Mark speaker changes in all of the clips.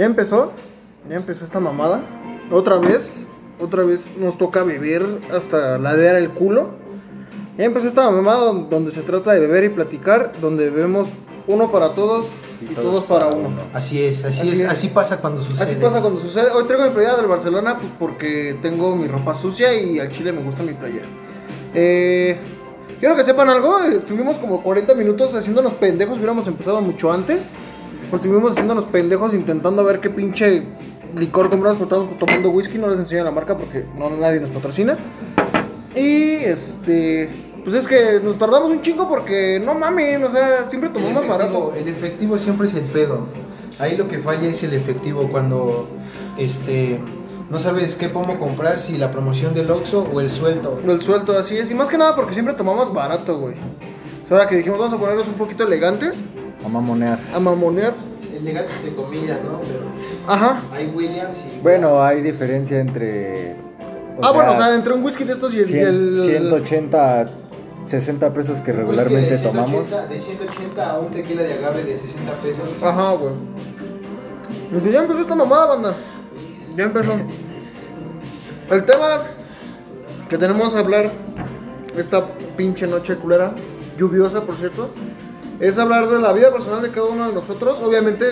Speaker 1: Ya empezó, ya empezó esta mamada. Otra vez, otra vez nos toca beber hasta ladear el culo. Ya empezó esta mamada donde se trata de beber y platicar, donde bebemos uno para todos y, todos, para uno.
Speaker 2: Así es, así,
Speaker 1: Así
Speaker 2: es,
Speaker 1: es.
Speaker 2: así pasa cuando sucede.
Speaker 1: Así pasa cuando sucede. Hoy traigo mi playera del Barcelona pues porque tengo mi ropa sucia y al chile me gusta mi playera. Eh, quiero que sepan algo, eh, tuvimos como 40 minutos haciéndonos pendejos, hubiéramos empezado mucho antes. Pues estuvimos haciéndonos pendejos intentando ver qué pinche licor compramos, porque estábamos tomando whisky, no les enseño la marca porque no nadie nos patrocina. Y este, pues es que nos tardamos un chingo porque no mames, o sea, siempre tomamos
Speaker 2: efectivo,
Speaker 1: barato.
Speaker 2: el efectivo siempre es el pedo. Ahí lo que falla es el efectivo cuando este no sabes qué pomo comprar, si la promoción del Oxxo o el suelto.
Speaker 1: El suelto, así es. Y más que nada porque siempre tomamos barato, güey. Ahora que dijimos, vamos a ponernos un poquito elegantes,
Speaker 3: A mamonear.
Speaker 1: a mamonear.
Speaker 2: Elegantes entre comillas, ¿no? Pero
Speaker 1: Ajá.
Speaker 2: hay Williams y
Speaker 3: Bueno, hay diferencia entre. o
Speaker 1: ah, bueno, o sea, entre un whisky de estos y el. y
Speaker 3: 100,
Speaker 1: el-
Speaker 3: 180, 60 pesos que regularmente
Speaker 2: Whisky de
Speaker 3: tomamos.
Speaker 2: 180, De 180 a un tequila de agave de 60 pesos.
Speaker 1: Ajá, güey. Pues ya empezó esta mamada, banda. Ya empezó. El tema que tenemos a hablar esta pinche noche culera, lluviosa, por cierto, es hablar de la vida personal de cada uno de nosotros. Obviamente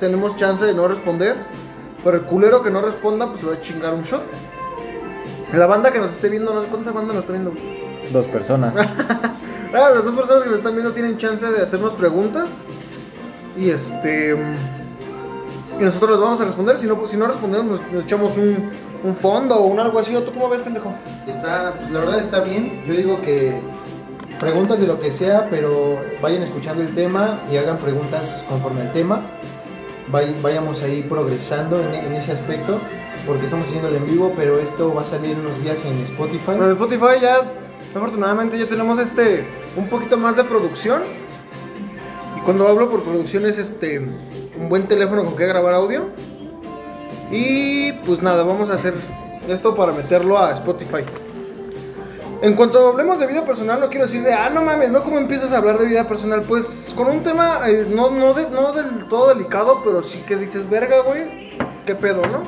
Speaker 1: tenemos chance de no responder, pero el culero que no responda, pues se va a chingar un shot. La banda que nos esté viendo, no sé cuánta banda nos está viendo.
Speaker 3: Dos personas.
Speaker 1: Ah, las dos personas que nos están viendo tienen chance de hacernos preguntas. Y este. Y nosotros les vamos a responder. Si no, si no respondemos, nos, nos echamos un, un fondo o un algo así. ¿O tú cómo ves, pendejo?
Speaker 2: Está, pues, la verdad está bien. Yo digo que preguntas de lo que sea, pero vayan escuchando el tema y hagan preguntas conforme al tema. Vay- vayamos ahí progresando en, en ese aspecto, porque estamos haciéndolo en vivo, pero esto va a salir unos días en Spotify.
Speaker 1: En Spotify ya, afortunadamente, ya tenemos este. Un poquito más de producción. Y cuando hablo por producción es este. Un buen teléfono con que grabar audio. Y pues nada, vamos a hacer esto para meterlo a Spotify. En cuanto hablemos de vida personal, no quiero decir de, ah, no mames, ¿no? ¿Cómo empiezas a hablar de vida personal? Pues con un tema eh, no, no, de- no del todo delicado, pero sí que dices, verga, güey, ¿qué pedo, no?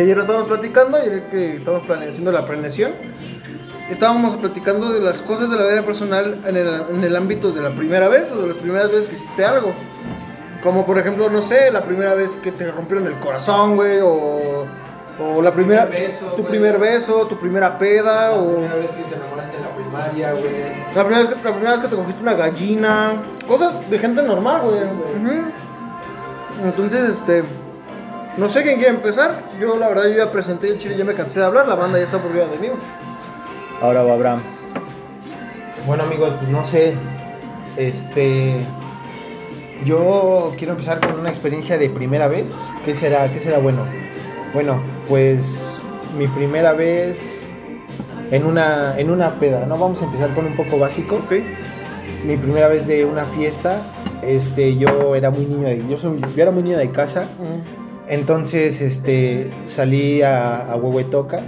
Speaker 1: Ayer estábamos platicando, ayer que estábamos plane- haciendo la planeación, estábamos platicando de las cosas de la vida personal en el, en el ámbito de la primera vez o de las primeras veces que hiciste algo. Como por ejemplo, no sé, la primera vez que te rompieron el corazón, güey, o, o la primera,
Speaker 2: primer beso,
Speaker 1: tu
Speaker 2: güey.
Speaker 1: primer beso, tu primera peda,
Speaker 2: La
Speaker 1: o
Speaker 2: primera vez que te enamoraste en la primaria, güey.
Speaker 1: la primera, vez que, la primera vez que te cogiste una gallina, cosas de gente normal, güey. Ujú. Entonces, este, no sé quién quiere empezar. Yo, la verdad, yo ya presenté el chile, ya me cansé de hablar, la banda ya está por vida de mí.
Speaker 3: Ahora va Abraham.
Speaker 2: Bueno amigos, pues no sé. Este. Yo quiero empezar con una experiencia de primera vez. ¿Qué será? ¿Qué será bueno? Bueno, pues mi primera vez en una, en una peda, ¿no? Vamos a empezar con un poco básico.
Speaker 1: Ok.
Speaker 2: Mi primera vez de una fiesta, este, yo era muy niño de, yo, soy- yo era muy niño de casa. Entonces, este, salí a, a Huehuetoca.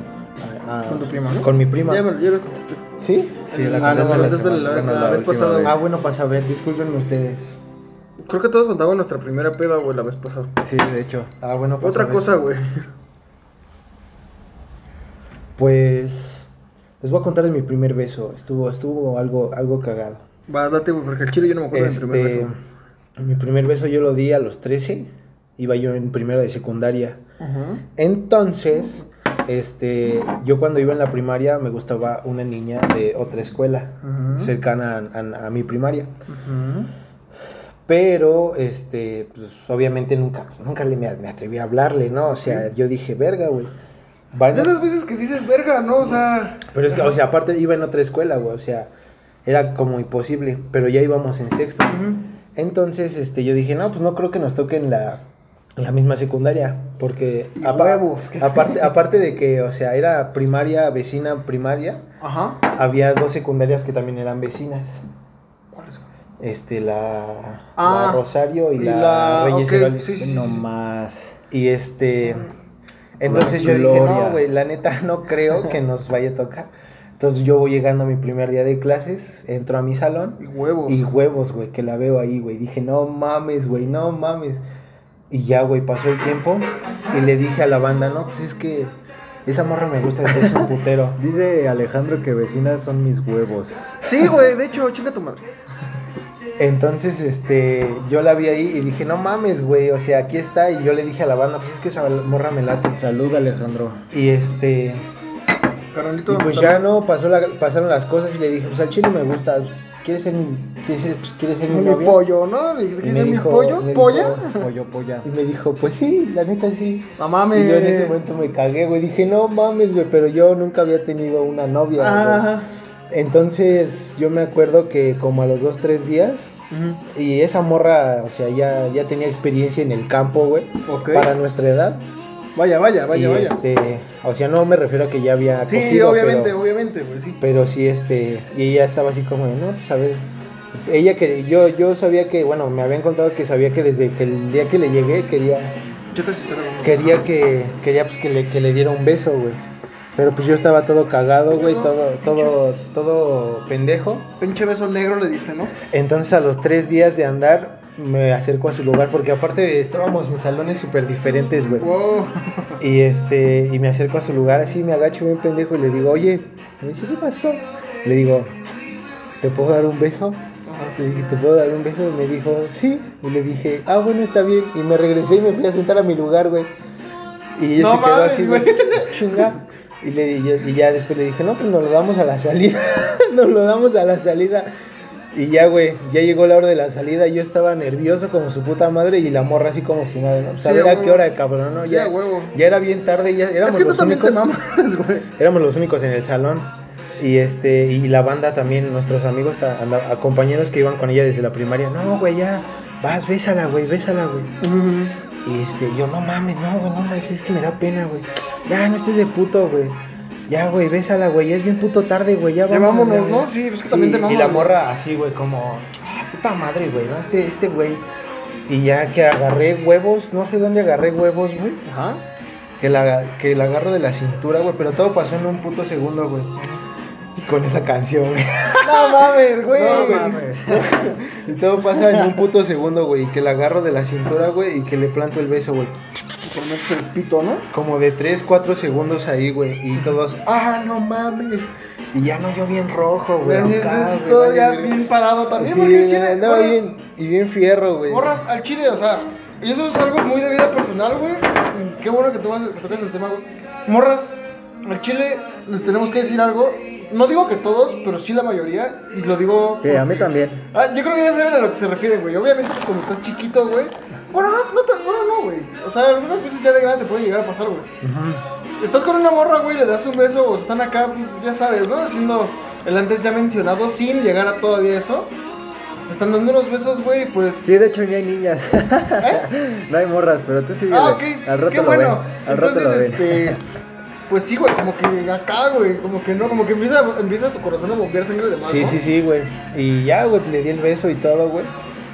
Speaker 2: a- a-
Speaker 1: Con tu prima, ¿no?
Speaker 2: Con mi prima.
Speaker 1: Ya me ya lo contesté.
Speaker 2: ¿Sí?
Speaker 3: Sí, la
Speaker 2: Ah, no,
Speaker 3: la semana-
Speaker 1: la-
Speaker 3: bueno,
Speaker 1: la
Speaker 3: la
Speaker 1: vez pasada.
Speaker 3: vez.
Speaker 2: Ah, bueno, para saber, discúlpenme ustedes.
Speaker 1: Creo que todos contaban nuestra primera peda, güey, la vez pasada.
Speaker 3: Sí, de hecho.
Speaker 2: Ah, bueno, para
Speaker 1: Otra cosa, güey.
Speaker 2: Pues les voy a contar de mi primer beso. Estuvo, estuvo algo, algo cagado.
Speaker 1: Va, date, güey, porque el chile yo no me acuerdo de mi primer
Speaker 2: Este,
Speaker 1: beso.
Speaker 2: mi primer beso yo lo di a los 13. Iba yo en primero de secundaria.
Speaker 1: Ajá.
Speaker 2: Entonces, este, yo cuando iba en la primaria me gustaba una niña de otra escuela cercana a, a- a mi primaria.
Speaker 1: Ajá.
Speaker 2: Pero, este, pues obviamente nunca, nunca le, me, atreví a hablarle, ¿no? O sea, yo dije, verga, güey.
Speaker 1: De esas veces que dices, verga, ¿no? O sea.
Speaker 2: Pero es que, o sea, aparte iba en otra escuela, güey, o sea, era como imposible, pero ya íbamos en sexto. Entonces, este, yo dije, no, pues no creo que nos toque en la, la misma secundaria, porque
Speaker 1: Y
Speaker 2: apa-
Speaker 1: huevos,
Speaker 2: aparte, aparte de que, o sea, era primaria, vecina, primaria,
Speaker 1: Ajá.
Speaker 2: había dos secundarias que también eran vecinas. Este, la,
Speaker 1: Ah,
Speaker 2: la Rosario y,
Speaker 1: y
Speaker 2: la,
Speaker 1: la-
Speaker 2: Reyes
Speaker 1: ok,
Speaker 2: Heroles.
Speaker 1: sí, sí,
Speaker 3: No más.
Speaker 2: Y este. Entonces yo dije,
Speaker 3: Gloria.
Speaker 2: no, güey, la neta no creo que nos vaya a tocar. Entonces yo voy llegando a mi primer día de clases, entro a mi salón
Speaker 1: Y huevos.
Speaker 2: y huevos, güey, que la veo ahí, güey. Dije, no mames, güey, no mames. Y ya, güey, pasó el tiempo y le dije a la banda, no, pues es que esa morra me gusta, es un putero.
Speaker 3: Dice Alejandro que vecinas son mis huevos.
Speaker 1: Sí, güey, de hecho, chinga tu madre.
Speaker 2: Entonces, este, yo la vi ahí y dije, no mames, güey, o sea, aquí está. Y yo le dije a la banda, pues es que esa morra me late.
Speaker 3: Salud, Alejandro.
Speaker 2: Y este,
Speaker 1: Carnalito.
Speaker 2: y pues ya no, pasó la- pasaron las cosas y le dije, pues al chile me gusta. ¿Quieres ser mi, quieres ser, pues, ¿quieres ser mi
Speaker 1: Mi
Speaker 2: novia?
Speaker 1: pollo, ¿no? Le dijiste
Speaker 2: Y
Speaker 1: que
Speaker 2: me
Speaker 1: es mi
Speaker 2: dijo-
Speaker 1: pollo. ¿Polla?
Speaker 2: dijo-
Speaker 3: Pollo, polla.
Speaker 2: Y me dijo, pues sí, la neta sí.
Speaker 1: No mames.
Speaker 2: Y yo en ese momento me cagué, güey. Dije, no mames, güey, pero yo nunca había tenido una novia. güey. Entonces yo me acuerdo que como a los dos, tres días, y esa morra, o sea, ya, ya tenía experiencia en el campo, güey, para nuestra edad.
Speaker 1: Vaya, vaya, vaya,
Speaker 2: y
Speaker 1: vaya.
Speaker 2: este, o sea, no me refiero a que ya había
Speaker 1: Sí,
Speaker 2: cogido,
Speaker 1: obviamente,
Speaker 2: pero,
Speaker 1: obviamente, güey, sí.
Speaker 2: pero sí, este, y ella estaba así como de, no, pues a ver. Ella que yo, yo sabía que, bueno, me habían contado que sabía que desde que el día que le llegué quería quería que quería pues que le, que le diera un beso, güey. Pero pues yo estaba todo cagado, güey, todo todo todo pendejo.
Speaker 1: Pinche beso negro le diste, ¿no?
Speaker 2: Entonces a los tres días de andar me acerco a su lugar porque aparte estábamos en salones súper diferentes, güey.
Speaker 1: Wow.
Speaker 2: Y este y me acerco a su lugar así, me agacho bien pendejo y le digo, oye, me dice, ¿qué pasó? Le digo, ¿te puedo dar un beso? Le dije, ¿te puedo dar un beso? Y me dijo, sí. Y le dije, ah, bueno, está bien. Y me regresé y me fui a sentar a mi lugar, güey. Y ella
Speaker 1: No
Speaker 2: se quedó
Speaker 1: mames,
Speaker 2: así, güey,
Speaker 1: güey.
Speaker 2: chinga. Y, le, y, ya- y ya después le dije, no, pues nos lo damos a la salida. nos lo damos a la salida. Y ya, güey, ya llegó la hora de la salida. Yo estaba nervioso como su puta madre y la morra así como si nada, ¿no? Pues a
Speaker 1: Sí,
Speaker 2: ver
Speaker 1: a
Speaker 2: qué hora, cabrón, ¿no?
Speaker 1: Sí,
Speaker 2: ya,
Speaker 1: huevo.
Speaker 2: ya era bien tarde, ya éramos
Speaker 1: Es que tú
Speaker 2: los
Speaker 1: también
Speaker 2: únicos.
Speaker 1: te mamas, güey.
Speaker 2: Éramos los únicos en el salón. Y este, y la banda también, nuestros amigos, ta- a compañeros que iban con ella desde la primaria. No, güey, ya, vas, bésala, güey, bésala, güey. Y este, yo, no mames, no, güey, no mames, es que me da pena, güey. Ya, no estés de puto, güey. Ya, güey, bésala, güey, ya es bien puto tarde, güey, ya
Speaker 1: Ya
Speaker 2: vámonos,
Speaker 1: vámonos. ¿no? Sí, pues que también te
Speaker 2: Y
Speaker 1: mamas,
Speaker 2: la morra así, güey, como, ah, puta madre, güey, ¿no? Este, este güey. Y ya que agarré huevos, no sé dónde agarré huevos, güey.
Speaker 1: Ajá.
Speaker 2: Que la, que la agarro de la cintura, güey, pero todo pasó en un puto segundo, güey. Y con esa canción, güey.
Speaker 1: No mames, güey.
Speaker 2: No mames. Y todo pasa en un puto segundo, güey. Que la agarro de la cintura, güey, y que le planto el beso, güey.
Speaker 1: Meter el pito, ¿no?
Speaker 2: Como de 3, 4 segundos ahí, güey. Y todos, ah, no mames. Y ya no yo bien rojo, güey.
Speaker 1: Todo ya bien parado también,
Speaker 2: Sí,
Speaker 1: porque el chile,
Speaker 2: no,
Speaker 1: morras,
Speaker 2: bien, y bien fierro, güey.
Speaker 1: morras al chile, o sea, y eso es algo muy de vida personal, güey, y qué bueno que, tú vas- que tocas el tema, güey. Morras, al chile les tenemos que decir algo, no digo que todos, pero sí la mayoría, y lo digo...
Speaker 3: Sí, a mí también.
Speaker 1: Ah, yo creo que ya saben a lo que se refieren, güey. Obviamente, pues, cuando estás chiquito, güey. Bueno, no, no, te- bueno, no, güey. O sea, algunas veces ya de grande te puede llegar a pasar, güey. Estás con una morra, güey, le das un beso, o están acá, pues ya sabes, ¿no? Haciendo el antes ya mencionado, sin llegar a todavía eso. Están dando unos besos, güey, pues.
Speaker 3: Sí, de hecho ni hay niñas. no hay morras, pero tú sí.
Speaker 1: ah, ok.
Speaker 3: Al rato
Speaker 1: Qué
Speaker 3: lo
Speaker 1: bueno.
Speaker 3: ven. Al rato lo
Speaker 1: Entonces,
Speaker 3: ven.
Speaker 1: este. Pues sí, güey, como que acá, güey. Como que no, como que empieza, empieza tu corazón a bombear sangre de más,
Speaker 2: Sí,
Speaker 1: ¿no?
Speaker 2: sí, sí, güey. Y ya, güey, le di el beso y todo, güey.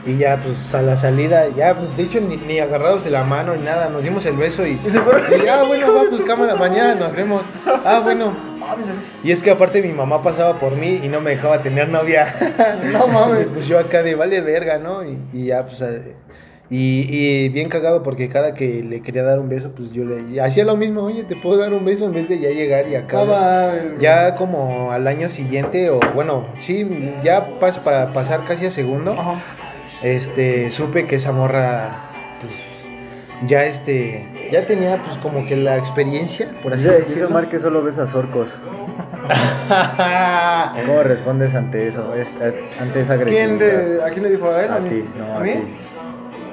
Speaker 2: Y ya, pues a la salida, ya, de hecho, ni, ni agarrados de la mano ni nada, nos dimos el beso y.
Speaker 1: Y se fueron.
Speaker 2: y ya, bueno, va, pues cámara, mañana nos vemos. Ah, bueno. Y es que aparte mi mamá pasaba por mí y no me dejaba tener novia.
Speaker 1: No mames.
Speaker 2: Y pues yo acá de vale verga, ¿no? Y, y ya, pues. Y, y bien cagado porque cada que le quería dar un beso, pues yo le hacía lo mismo, oye, te puedo dar un beso en vez de ya llegar y
Speaker 1: güey.
Speaker 2: Ya como al año siguiente, o bueno, sí, ya pas- para pasar casi a segundo,
Speaker 1: Ajá.
Speaker 2: este, supe que esa morra, pues, ya este, ya tenía pues como que la experiencia, por así
Speaker 3: Dice, dice
Speaker 2: decirlo.
Speaker 3: Omar que solo ves a Zorcos. ¿Cómo respondes ante eso? Es, es- ante esa
Speaker 1: ¿Quién
Speaker 3: agresividad.
Speaker 1: de, ¿A quién le dijo a él?
Speaker 3: A
Speaker 1: mí?
Speaker 3: ti, no, a
Speaker 1: mí?
Speaker 3: ti.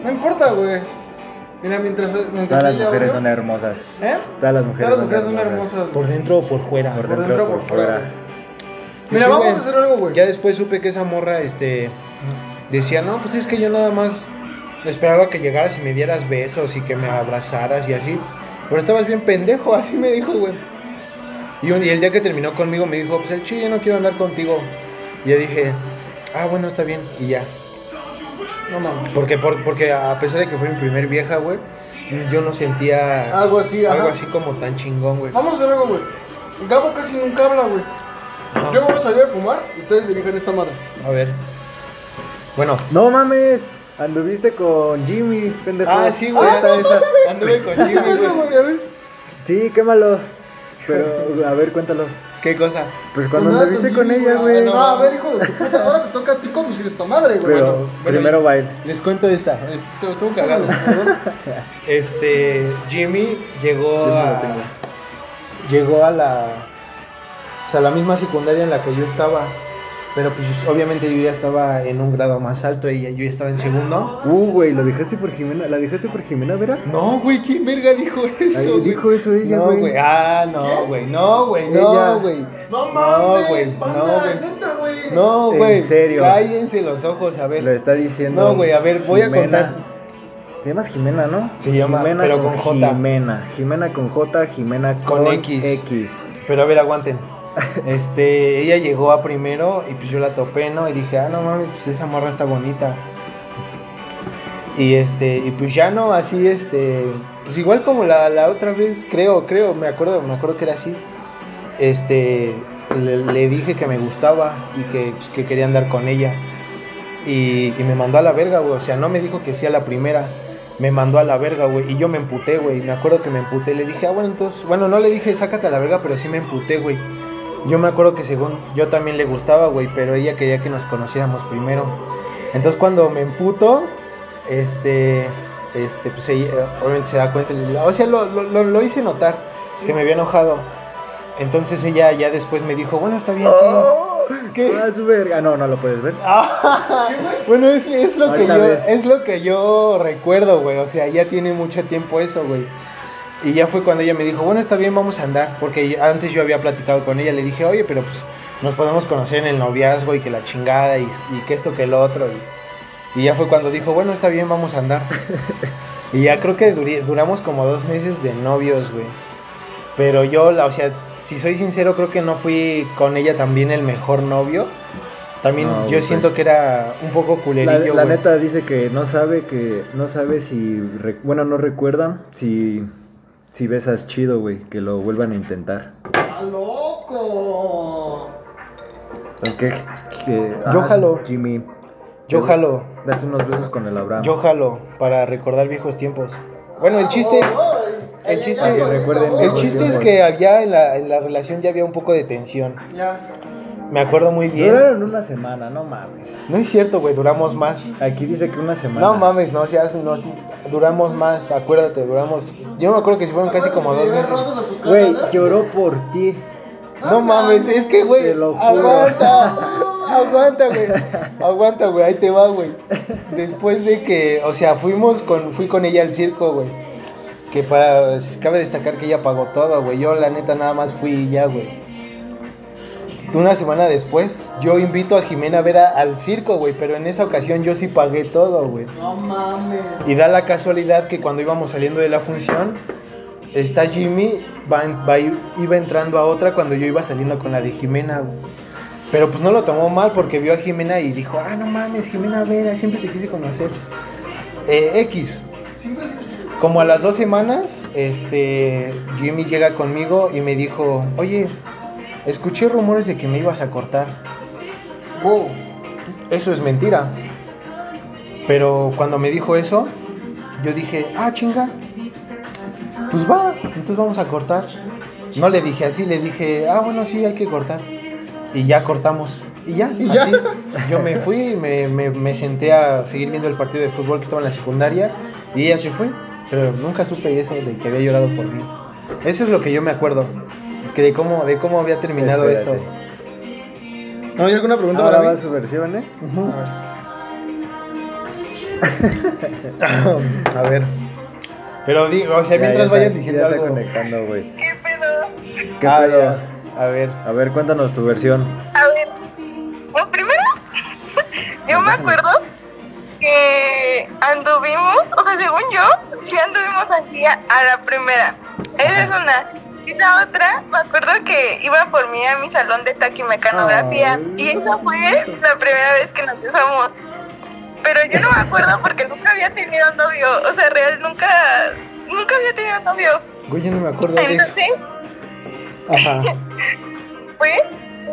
Speaker 1: No importa, güey. Mira, mientras. mientras
Speaker 3: Todas las mujeres son hermosas.
Speaker 1: ¿Eh?
Speaker 3: Todas las mujeres,
Speaker 1: Todas las mujeres son hermosas.
Speaker 2: por dentro o por fuera.
Speaker 3: Por
Speaker 1: Por
Speaker 3: dentro,
Speaker 1: dentro o
Speaker 3: por
Speaker 1: fuera. Mira,
Speaker 2: sí,
Speaker 1: vamos a hacer algo, güey.
Speaker 2: Ya después supe que esa morra, este, decía, no, pues es que yo nada más esperaba que llegaras y me dieras besos y que me abrazaras y así. Pero estabas bien pendejo, así me dijo, güey. Y, un- y el día que terminó conmigo me dijo, pues el chile yo no quiero andar contigo. Y yo dije, ah, bueno, está bien, y ya.
Speaker 1: No mames.
Speaker 2: Porque, por- porque a pesar de que fue mi primer vieja, güey, yo no sentía
Speaker 1: Algo así,
Speaker 2: algo
Speaker 1: ajá.
Speaker 2: así como tan chingón, güey.
Speaker 1: Vamos a hacer algo, güey. Gabo casi nunca habla, güey.
Speaker 2: Ajá.
Speaker 1: Yo voy a salir a fumar y ustedes dirigen esta madre.
Speaker 2: A ver. Bueno,
Speaker 3: No mames. Anduviste con Jimmy, pendejo.
Speaker 2: Ah, sí, güey.
Speaker 3: Cuenta esa.
Speaker 2: Anduve con
Speaker 1: ¿Qué
Speaker 2: Jimmy, güey.
Speaker 1: güey? A ver.
Speaker 3: Sí, quémalo. Pero, a ver, cuéntalo.
Speaker 2: ¿Qué cosa?
Speaker 3: Pues cuando
Speaker 1: Nada,
Speaker 3: anduviste con
Speaker 1: Jimmy,
Speaker 3: ella, güey.
Speaker 1: No, a ver, hijo de tu puta. Ahora te toca a ti conducir esta madre, güey.
Speaker 3: Pero
Speaker 2: bueno,
Speaker 3: primero baile.
Speaker 2: Les cuento esta. Estuvo, estuvo cagado. Este, Jimmy llegó
Speaker 3: Yo
Speaker 2: a. Llegó a la. O sea, la misma secundaria en la que yo estaba. Pero pues obviamente yo ya estaba en un grado más alto y yo ya estaba en segundo.
Speaker 3: Uh, güey, ¿lo dejaste por Jimena? ¿La dejaste por Jimena, Vera?
Speaker 2: No, güey, ¿quién verga dijo eso? Güey?
Speaker 3: dijo eso ella,
Speaker 2: No,
Speaker 3: güey.
Speaker 2: güey. Ah, no, güey. No, güey. No, güey.
Speaker 1: No
Speaker 2: No,
Speaker 1: mames,
Speaker 2: güey. No, güey.
Speaker 1: neta, güey.
Speaker 2: No,
Speaker 3: ¿En
Speaker 2: güey.
Speaker 3: serio?
Speaker 2: Cállense los ojos, a ver.
Speaker 3: Lo está diciendo.
Speaker 2: No, güey, a ver, voy a contar.
Speaker 3: Te llamas Jimena, ¿no?
Speaker 2: Se llama,
Speaker 3: Jimena
Speaker 2: pero con J.
Speaker 3: Jimena. Jimena con J, Jimena con,
Speaker 2: Con X.
Speaker 3: X.
Speaker 2: Pero a ver, aguanten. Este, ella llegó a primero y pues yo la topé, ¿no? Y dije, ah, no mames, pues esa morra está bonita. Y este, y pues ya no, así, este, pues igual como la, la otra vez, creo, creo, me acuerdo, me acuerdo que era así. Este, le, dije que me gustaba y que, pues, que quería andar con ella. Y, me mandó a la verga, güey. O sea, no me dijo que sí la primera. Me mandó a la verga, güey. Y yo me emputé, güey. Me acuerdo que me emputé. Le dije, ah, bueno, entonces. Bueno, no le dije, sácate a la verga, pero sí me emputé, güey. Yo me acuerdo que según yo también le gustaba, güey. Pero ella quería que nos conociéramos primero. Entonces cuando me emputo, este. Este, pues ella, obviamente se da cuenta. O sea, lo, lo, lo- hice notar. Que me había enojado. Entonces ella ya después me dijo, bueno, está bien, sí. ¿Qué?
Speaker 3: Ah, verga. No, no lo puedes ver.
Speaker 2: Bueno, es, es lo que yo,
Speaker 3: ves.
Speaker 2: es lo que yo recuerdo, güey. O sea, ya tiene mucho tiempo eso, güey. Y ya fue cuando ella me dijo, bueno, está bien, vamos a andar. Porque antes yo había platicado con ella, le dije, oye, pero pues nos podemos conocer en el noviazgo y que la chingada y, y que esto que el otro. Y, y ya fue cuando dijo, bueno, está bien, vamos a andar. y ya creo que duramos como dos meses de novios, güey. Pero yo, la, o sea, si soy sincero, creo que no fui con ella también el mejor novio. También
Speaker 3: No,
Speaker 2: yo siento
Speaker 3: pues.
Speaker 2: que era un poco
Speaker 3: La,
Speaker 2: culerillo,
Speaker 3: la
Speaker 2: güey.
Speaker 3: neta dice que no sabe que no sabe si bueno no recuerda si si besas chido güey que lo vuelvan a intentar
Speaker 1: ¡Ah, loco!
Speaker 3: aunque que,
Speaker 2: Yo
Speaker 3: ah,
Speaker 2: jalo.
Speaker 3: Jimmy
Speaker 2: Yo jalo,
Speaker 3: date unos besos con el Abraham
Speaker 2: yo jalo para recordar viejos tiempos. Bueno, el chiste, el chiste, el chiste es que había en la, en la relación ya había un poco de tensión.
Speaker 1: Ya.
Speaker 2: Me acuerdo muy bien.
Speaker 3: duraron una semana no mames
Speaker 2: No es cierto, güey, duramos más.
Speaker 3: aquí dice que una semana
Speaker 2: No mames, no seas, nos, duramos más, acuérdate, duramos. Yo me acuerdo que si fueron casi como dos meses.
Speaker 3: güey lloró por ti
Speaker 2: No mames, es que, güey, aguanta, aguanta, güey, aguanta, güey, ahí te va, güey. Después de que, o sea, fuimos con, fui con ella al circo, güey. Que para, cabe destacar que ella pagó todo, güey. Yo, la neta, nada más fui y ya, güey. Una semana después, yo invito a Jimena a ver a- al circo, güey, pero en esa ocasión yo sí pagué todo, güey.
Speaker 1: No mames.
Speaker 2: Y da la casualidad que cuando íbamos saliendo de la función, está Jimmy, va, iba entrando a otra cuando yo iba saliendo con la de Jimena. güey. Pero pues no lo tomó mal porque vio a Jimena y dijo, ah, no mames, Jimena Vera, siempre te quise conocer. Eh, X.
Speaker 1: Siempre.
Speaker 2: Como a las dos semanas, este, Jimmy llega conmigo y me dijo, oye, escuché rumores de que me ibas a cortar.
Speaker 1: Wow.
Speaker 2: Eso es mentira. Pero cuando me dijo eso, yo dije, ah, chinga. Pues va, entonces vamos a cortar. No le dije así, le dije, ah, bueno, sí, hay que cortar. Y ya cortamos. Y ya,
Speaker 1: Y ya.
Speaker 2: así. Yo me fui, me, me, me senté a seguir viendo el partido de fútbol que estaba en la secundaria y ella se fue. Pero nunca supe eso de que había llorado por mí. Eso es lo que yo me acuerdo. Que de cómo, de cómo había terminado
Speaker 3: Espérate.
Speaker 2: esto.
Speaker 1: ¿No hay alguna pregunta
Speaker 3: ahora
Speaker 1: para
Speaker 3: va
Speaker 1: mí?
Speaker 3: su versión eh
Speaker 2: A ver. Pero digo, o sea,
Speaker 3: Ya,
Speaker 2: mientras
Speaker 3: ya
Speaker 2: vayan
Speaker 3: está-
Speaker 2: diciendo
Speaker 3: ya está
Speaker 2: algo.
Speaker 3: conectando güey
Speaker 4: ¿Qué pedo?
Speaker 3: ¿Qué
Speaker 2: Ah,
Speaker 3: pedo?
Speaker 2: ya. A ver.
Speaker 3: a ver cuéntanos tu versión
Speaker 4: A ver, bueno, primero, yo me acuerdo que anduvimos, o sea, según yo, sí anduvimos así a, a la primera. Esa es una. Y la otra, me acuerdo que iba por mí a mi salón de taquimecanografía. Y esa fue la primera vez que nos besamos. Pero yo no me acuerdo porque nunca había tenido novio. O sea, real, nunca, nunca había tenido novio.
Speaker 2: Güey, yo no me acuerdo de eso.
Speaker 4: Entonces,
Speaker 2: Ajá.
Speaker 4: fue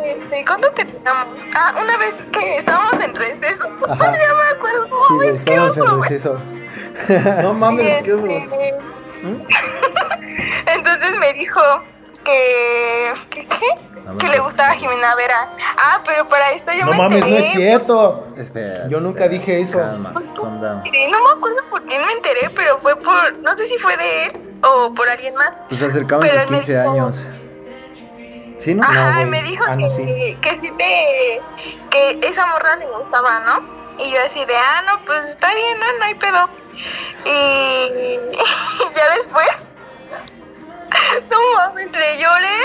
Speaker 4: Este, ¿Cuándo terminamos? Ah, una vez que estábamos en receso.
Speaker 2: Ajá.
Speaker 4: ya me acuerdo.
Speaker 2: Sí,
Speaker 4: es
Speaker 2: estábamos en receso.
Speaker 1: No mames, qué oso.
Speaker 4: Entonces me dijo que. ¿Que qué?
Speaker 3: No me
Speaker 4: que le
Speaker 3: acuerdo.
Speaker 4: gustaba Jimena Vera. Ah, pero para esto yo
Speaker 2: No
Speaker 4: me
Speaker 2: mames, no
Speaker 4: enteré.
Speaker 2: es cierto.
Speaker 3: Espera.
Speaker 2: Yo nunca
Speaker 3: espera.
Speaker 2: dije eso.
Speaker 3: Calma, calm down.
Speaker 4: Sí, no me acuerdo por quién me enteré, pero fue por. No sé si fue de él o por alguien más.
Speaker 3: Pues acercaban
Speaker 4: me
Speaker 3: 15
Speaker 4: dijo-
Speaker 3: años. ¿Sí, no?
Speaker 4: Ajá, me dijo
Speaker 2: Ah,
Speaker 4: que,
Speaker 2: no, sí.
Speaker 4: que sí te. que esa morra le gustaba, ¿no? Y yo así de, ah, no, pues está bien, no, no hay pedo. Y, ya después. No mames, le lloré.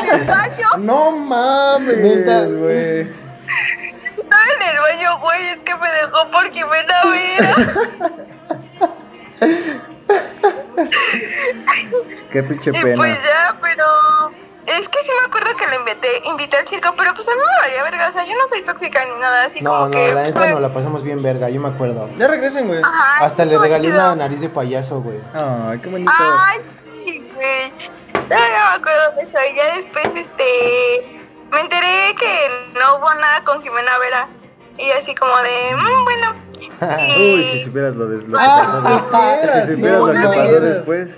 Speaker 4: en el baño.
Speaker 1: No mames, güey.
Speaker 4: Estaba en el baño, güey, es que me dejó por Jimena Vera.
Speaker 3: Qué pinche
Speaker 4: Y
Speaker 3: pena.
Speaker 4: pues ya, pero. Es que sí me acuerdo que le invité, invité al circo, pero pues a mí me valía verga, o sea, yo no soy tóxica ni nada, así
Speaker 2: No,
Speaker 4: como
Speaker 2: no,
Speaker 4: que.
Speaker 2: la
Speaker 4: pues,
Speaker 2: neta
Speaker 4: me-
Speaker 2: no la pasamos bien verga, yo me acuerdo.
Speaker 1: Ya regresen, güey.
Speaker 4: Ajá,
Speaker 2: Hasta le regalé una nariz de payaso, güey.
Speaker 3: Ay, qué bonito.
Speaker 4: Ay, sí, güey. Ya me acuerdo de eso. Y ya después, este. Me enteré que no hubo nada con Jimena Vera. Y así como de. "Mm, bueno.
Speaker 3: Uy, si supieras lo, de, lo que
Speaker 1: Ah,
Speaker 3: pasó.
Speaker 1: si supieras,
Speaker 3: si supieras
Speaker 1: sí,
Speaker 3: lo que pasó después.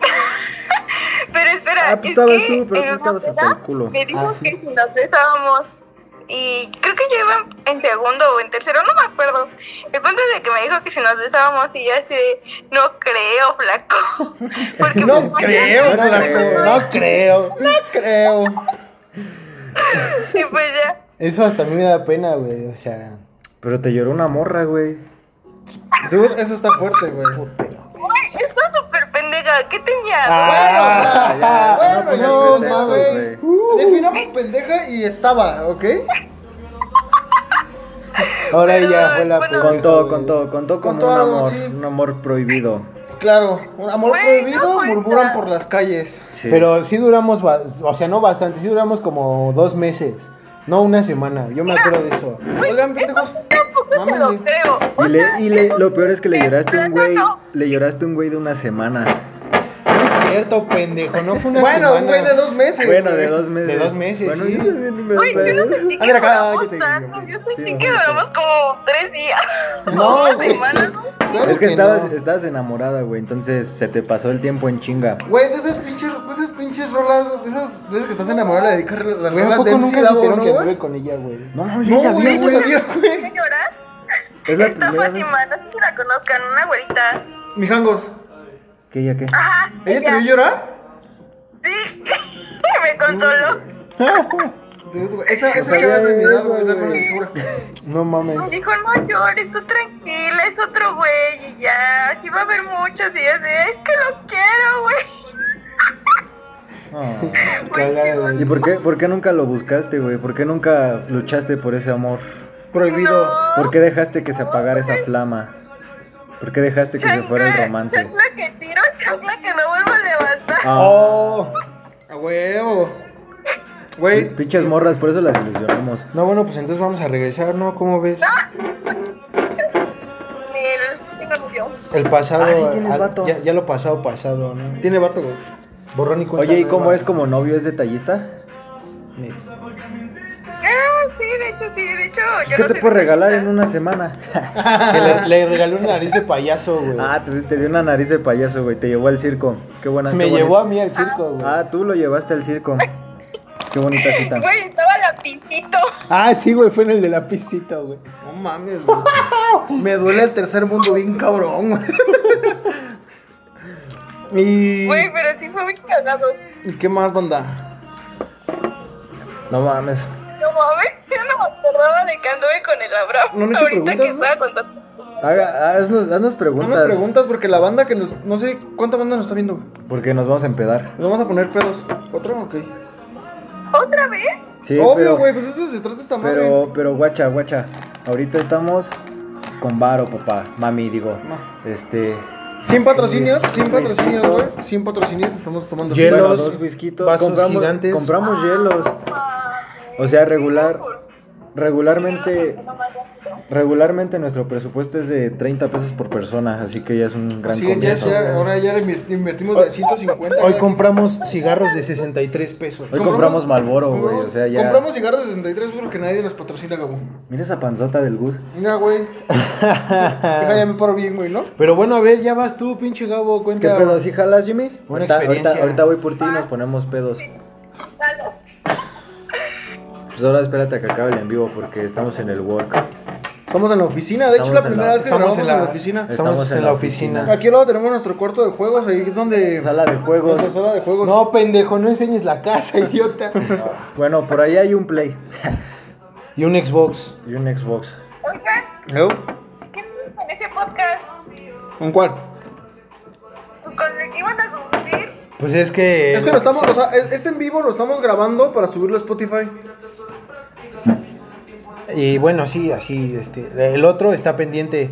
Speaker 4: Pero espera,
Speaker 3: Ah, pues
Speaker 4: es
Speaker 3: estabas
Speaker 4: que
Speaker 3: tú, pero
Speaker 4: en
Speaker 3: tú
Speaker 4: una
Speaker 3: estabas hasta
Speaker 4: peda
Speaker 3: el culo.
Speaker 4: Me dijo
Speaker 2: Ah, sí.
Speaker 4: que si nos besábamos. Y creo que yo iba en segundo o en tercero, no me acuerdo. El punto es de que me dijo que si nos besábamos y yo así de, no creo, flaco. Porque
Speaker 1: No
Speaker 4: pues,
Speaker 1: creo,
Speaker 3: no
Speaker 1: flaco.
Speaker 3: creo.
Speaker 2: No creo.
Speaker 1: No creo.
Speaker 4: Y pues ya.
Speaker 2: Eso hasta a mí me da pena, güey. O sea,
Speaker 3: Pero te lloró una morra, güey.
Speaker 1: Dude, eso está fuerte, güey.
Speaker 4: Pendeja. ¿Qué tenía?
Speaker 2: Ah,
Speaker 3: ya,
Speaker 1: Bueno, no,
Speaker 3: pretextos,
Speaker 1: mames. Definamos pendeja y estaba, ¿ok?
Speaker 2: ahora
Speaker 4: Pero,
Speaker 2: ya fue la
Speaker 4: bueno,
Speaker 3: Contó,
Speaker 2: güey.
Speaker 3: contó, contó como
Speaker 1: Contó
Speaker 3: un
Speaker 1: algo,
Speaker 3: amor,
Speaker 1: sí.
Speaker 3: un amor prohibido.
Speaker 1: Claro, un amor
Speaker 4: Güey,
Speaker 1: prohibido murmuran por las calles.
Speaker 3: Sí.
Speaker 2: Pero sí duramos, o sea, no bastante, sí duramos como dos meses. No una semana, yo me acuerdo de eso.
Speaker 1: Oigan, pendejos.
Speaker 4: Lo creo.
Speaker 3: Y, le, y le, lo peor es que le lloraste a un güey, le lloraste a un güey de una semana.
Speaker 2: Cierto, pendejo, no fue una
Speaker 1: Bueno, un
Speaker 2: semana.
Speaker 1: güey de dos meses.
Speaker 3: Bueno,
Speaker 1: güey.
Speaker 3: de dos meses.
Speaker 2: De dos meses,
Speaker 3: Bueno,
Speaker 2: sí.
Speaker 3: yo también me
Speaker 4: Güey, yo no sentí
Speaker 1: A
Speaker 4: que
Speaker 1: ver, acá,
Speaker 4: duramos tanto. Yo sentí
Speaker 3: Sí,
Speaker 4: que duramos como tres días.
Speaker 2: No,
Speaker 4: o una
Speaker 2: güey.
Speaker 4: semana, ¿no?
Speaker 2: Claro
Speaker 3: Es que,
Speaker 2: que
Speaker 3: estabas,
Speaker 2: no.
Speaker 3: estabas enamorada, güey, entonces se te pasó el tiempo en chinga.
Speaker 1: Güey, de esas pinches, de esas pinches rolas, de esas veces que estás enamorada de dedicar las
Speaker 2: Güey, ¿a
Speaker 1: rolas de MC
Speaker 2: nunca
Speaker 1: Davo, ¿no,
Speaker 2: que
Speaker 1: güey?
Speaker 2: anduve con ella, güey?
Speaker 3: No,
Speaker 1: No,
Speaker 3: yo sabía,
Speaker 1: güey, no
Speaker 3: güey.
Speaker 1: sabía, güey.
Speaker 3: Es la
Speaker 4: Esta. Fátima, no sé si la conozcan, una güerita.
Speaker 1: Mijangos,
Speaker 3: ¿Qué, ya qué?
Speaker 4: Ajá.
Speaker 1: ¿ella te vio llorar?
Speaker 4: Sí. me consoló.
Speaker 1: Esa, esa chava es de mi edad, güey, es.
Speaker 2: No mames.
Speaker 4: Me dijo, no llores, tú tranquila, es otro güey y ya. Así va a haber muchos yo de, es que lo quiero, güey.
Speaker 2: De-
Speaker 3: ¿Y por qué, por qué nunca lo buscaste, güey? ¿Por qué nunca luchaste por ese amor?
Speaker 1: Prohibido.
Speaker 4: No.
Speaker 3: ¿Por qué dejaste que se apagara esa flama? ¿Por qué dejaste que se fuera el romance?
Speaker 4: Chancla que chancla que no vuelvo a levantar.
Speaker 3: Ah,
Speaker 2: Oh.
Speaker 1: A huevo. Güey,
Speaker 3: pinches morras, por eso las ilusionamos.
Speaker 2: No, bueno, pues entonces vamos a regresar, ¿no? ¿Cómo ves?
Speaker 4: El, novio.
Speaker 2: El pasado.
Speaker 3: Ah, sí tienes
Speaker 2: al-
Speaker 3: vato.
Speaker 2: Ya, ya lo pasado, pasado, ¿no?
Speaker 1: tiene vato, güey.
Speaker 2: Borrón y cuenta
Speaker 3: Oye, ¿y cómo es como novio? ¿Es detallista?
Speaker 2: Sí.
Speaker 4: Ah, sí, de hecho, sí, de hecho. Yo
Speaker 3: ¿Qué
Speaker 4: no
Speaker 3: te puedo regalar en una semana?
Speaker 2: Que le, le regalé una nariz de payaso, güey.
Speaker 3: Ah, te, te dio una nariz de payaso, güey. Te llevó al circo. Qué buena.
Speaker 2: Me
Speaker 3: qué
Speaker 2: llevó a mí al circo, güey.
Speaker 3: Ah, tú lo llevaste al circo. Qué bonita cita.
Speaker 4: Güey, estaba lapicito.
Speaker 2: Ah, sí, güey, fue en el de la piscita, güey.
Speaker 1: No mames, güey. Me duele el tercer mundo bien cabrón, güey. Y...
Speaker 4: Güey, pero sí fue muy cagado.
Speaker 1: ¿Y qué más, banda?
Speaker 3: No mames.
Speaker 4: No mames, yo no me acordaba de que anduve con el Abraham.
Speaker 1: No hizo
Speaker 4: Ahorita que estaba contando.
Speaker 3: Haga, haznos, haznos
Speaker 1: No
Speaker 3: preguntas.
Speaker 1: me preguntas porque la banda que nos... No sé cuánta banda nos está viendo. güey.
Speaker 3: Porque nos vamos a empedar.
Speaker 1: Nos vamos a poner pedos. ¿Otro? Ok.
Speaker 4: ¿Otra vez?
Speaker 3: Sí,
Speaker 1: Obvio,
Speaker 3: pero,
Speaker 1: güey, pues eso se trata esta madre.
Speaker 3: pero, pero, guacha, guacha. Ahorita estamos con varo, papá. Mami, digo.
Speaker 1: No.
Speaker 3: Este.
Speaker 1: Sin patrocinios, sin patrocinios, güey. Sin patrocinios, estamos tomando...
Speaker 2: Hielos,
Speaker 3: whiskitos.
Speaker 2: vasos
Speaker 3: compramos,
Speaker 2: gigantes.
Speaker 3: compramos hielos. O sea, regular. Regularmente. Regularmente nuestro presupuesto es de 30 pesos por persona, así que ya es un gran
Speaker 1: Sí, ya
Speaker 3: comienzo.
Speaker 1: sea, ahora ya le inver- invertimos de 150.
Speaker 2: Hoy compramos cigarros de 63 pesos.
Speaker 3: Hoy compramos Marlboro, güey, o sea, ya-
Speaker 1: Compramos cigarros de 63 porque nadie nos patrocina, Gabo.
Speaker 3: Mira esa panzota del Gus.
Speaker 1: Mira, güey. Deja ya me paro bien, güey, ¿no?
Speaker 2: Pero bueno, a ver, ya vas tú, pinche Gabo,
Speaker 3: ¿Qué
Speaker 2: cuenta.
Speaker 3: pedo? ¿Sí jalas, Jimmy?
Speaker 2: Una
Speaker 3: ahorita,
Speaker 2: experiencia.
Speaker 3: ahorita, ahorita voy por ti y nos ponemos pedos. Pues ahora espérate a que acabe el en vivo porque estamos en el work.
Speaker 1: Estamos en la oficina. De hecho, es la primera
Speaker 3: la-
Speaker 1: vez que
Speaker 2: estamos
Speaker 1: grabamos
Speaker 2: en
Speaker 1: en
Speaker 2: la-
Speaker 1: oficina.
Speaker 2: Estamos en la oficina.
Speaker 1: Aquí al lado tenemos nuestro cuarto de juegos. Ahí es donde.
Speaker 3: Sala de juegos.
Speaker 1: Nuestra sala de juegos.
Speaker 2: No, pendejo, no enseñes la casa, idiota.
Speaker 3: Bueno, por ahí hay un Play
Speaker 2: y un Xbox.
Speaker 3: y un Xbox.
Speaker 4: Oigan. ¿qué con ese podcast?
Speaker 1: ¿Con cuál?
Speaker 4: Pues con el que iban a subir.
Speaker 2: Pues es que.
Speaker 1: Es que lo estamos, o sea, este en vivo lo estamos grabando para subirlo a Spotify.
Speaker 2: Y bueno, sí, así, este. El otro está pendiente.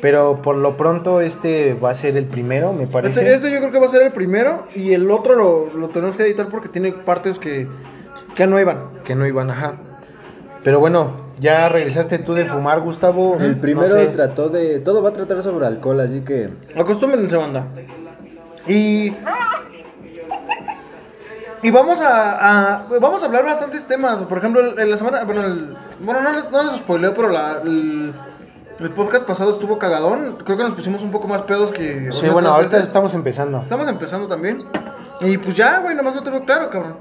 Speaker 2: Pero por lo pronto, este va a ser el primero, me parece.
Speaker 1: Este, este yo creo que va a ser el primero y el otro lo, lo tenemos que editar porque tiene partes que, que no iban.
Speaker 2: Que no iban, ajá. Pero bueno, ya regresaste tú de fumar, Gustavo.
Speaker 3: El
Speaker 2: No
Speaker 3: primero
Speaker 2: sé.
Speaker 3: trató de. Todo va a tratar sobre alcohol, así que.
Speaker 1: Acostúmbrense, banda. Y. Y vamos a, a- vamos a hablar bastantes temas. Por ejemplo, en la semana. Bueno, el- bueno no, les- no les spoileo, pero la, el, el podcast pasado estuvo cagadón. Creo que nos pusimos un poco más pedos que.
Speaker 2: Sí, bueno, ahorita
Speaker 1: veces.
Speaker 2: estamos empezando.
Speaker 1: Estamos empezando también. Y pues ya, güey, nomás no tengo claro, cabrón.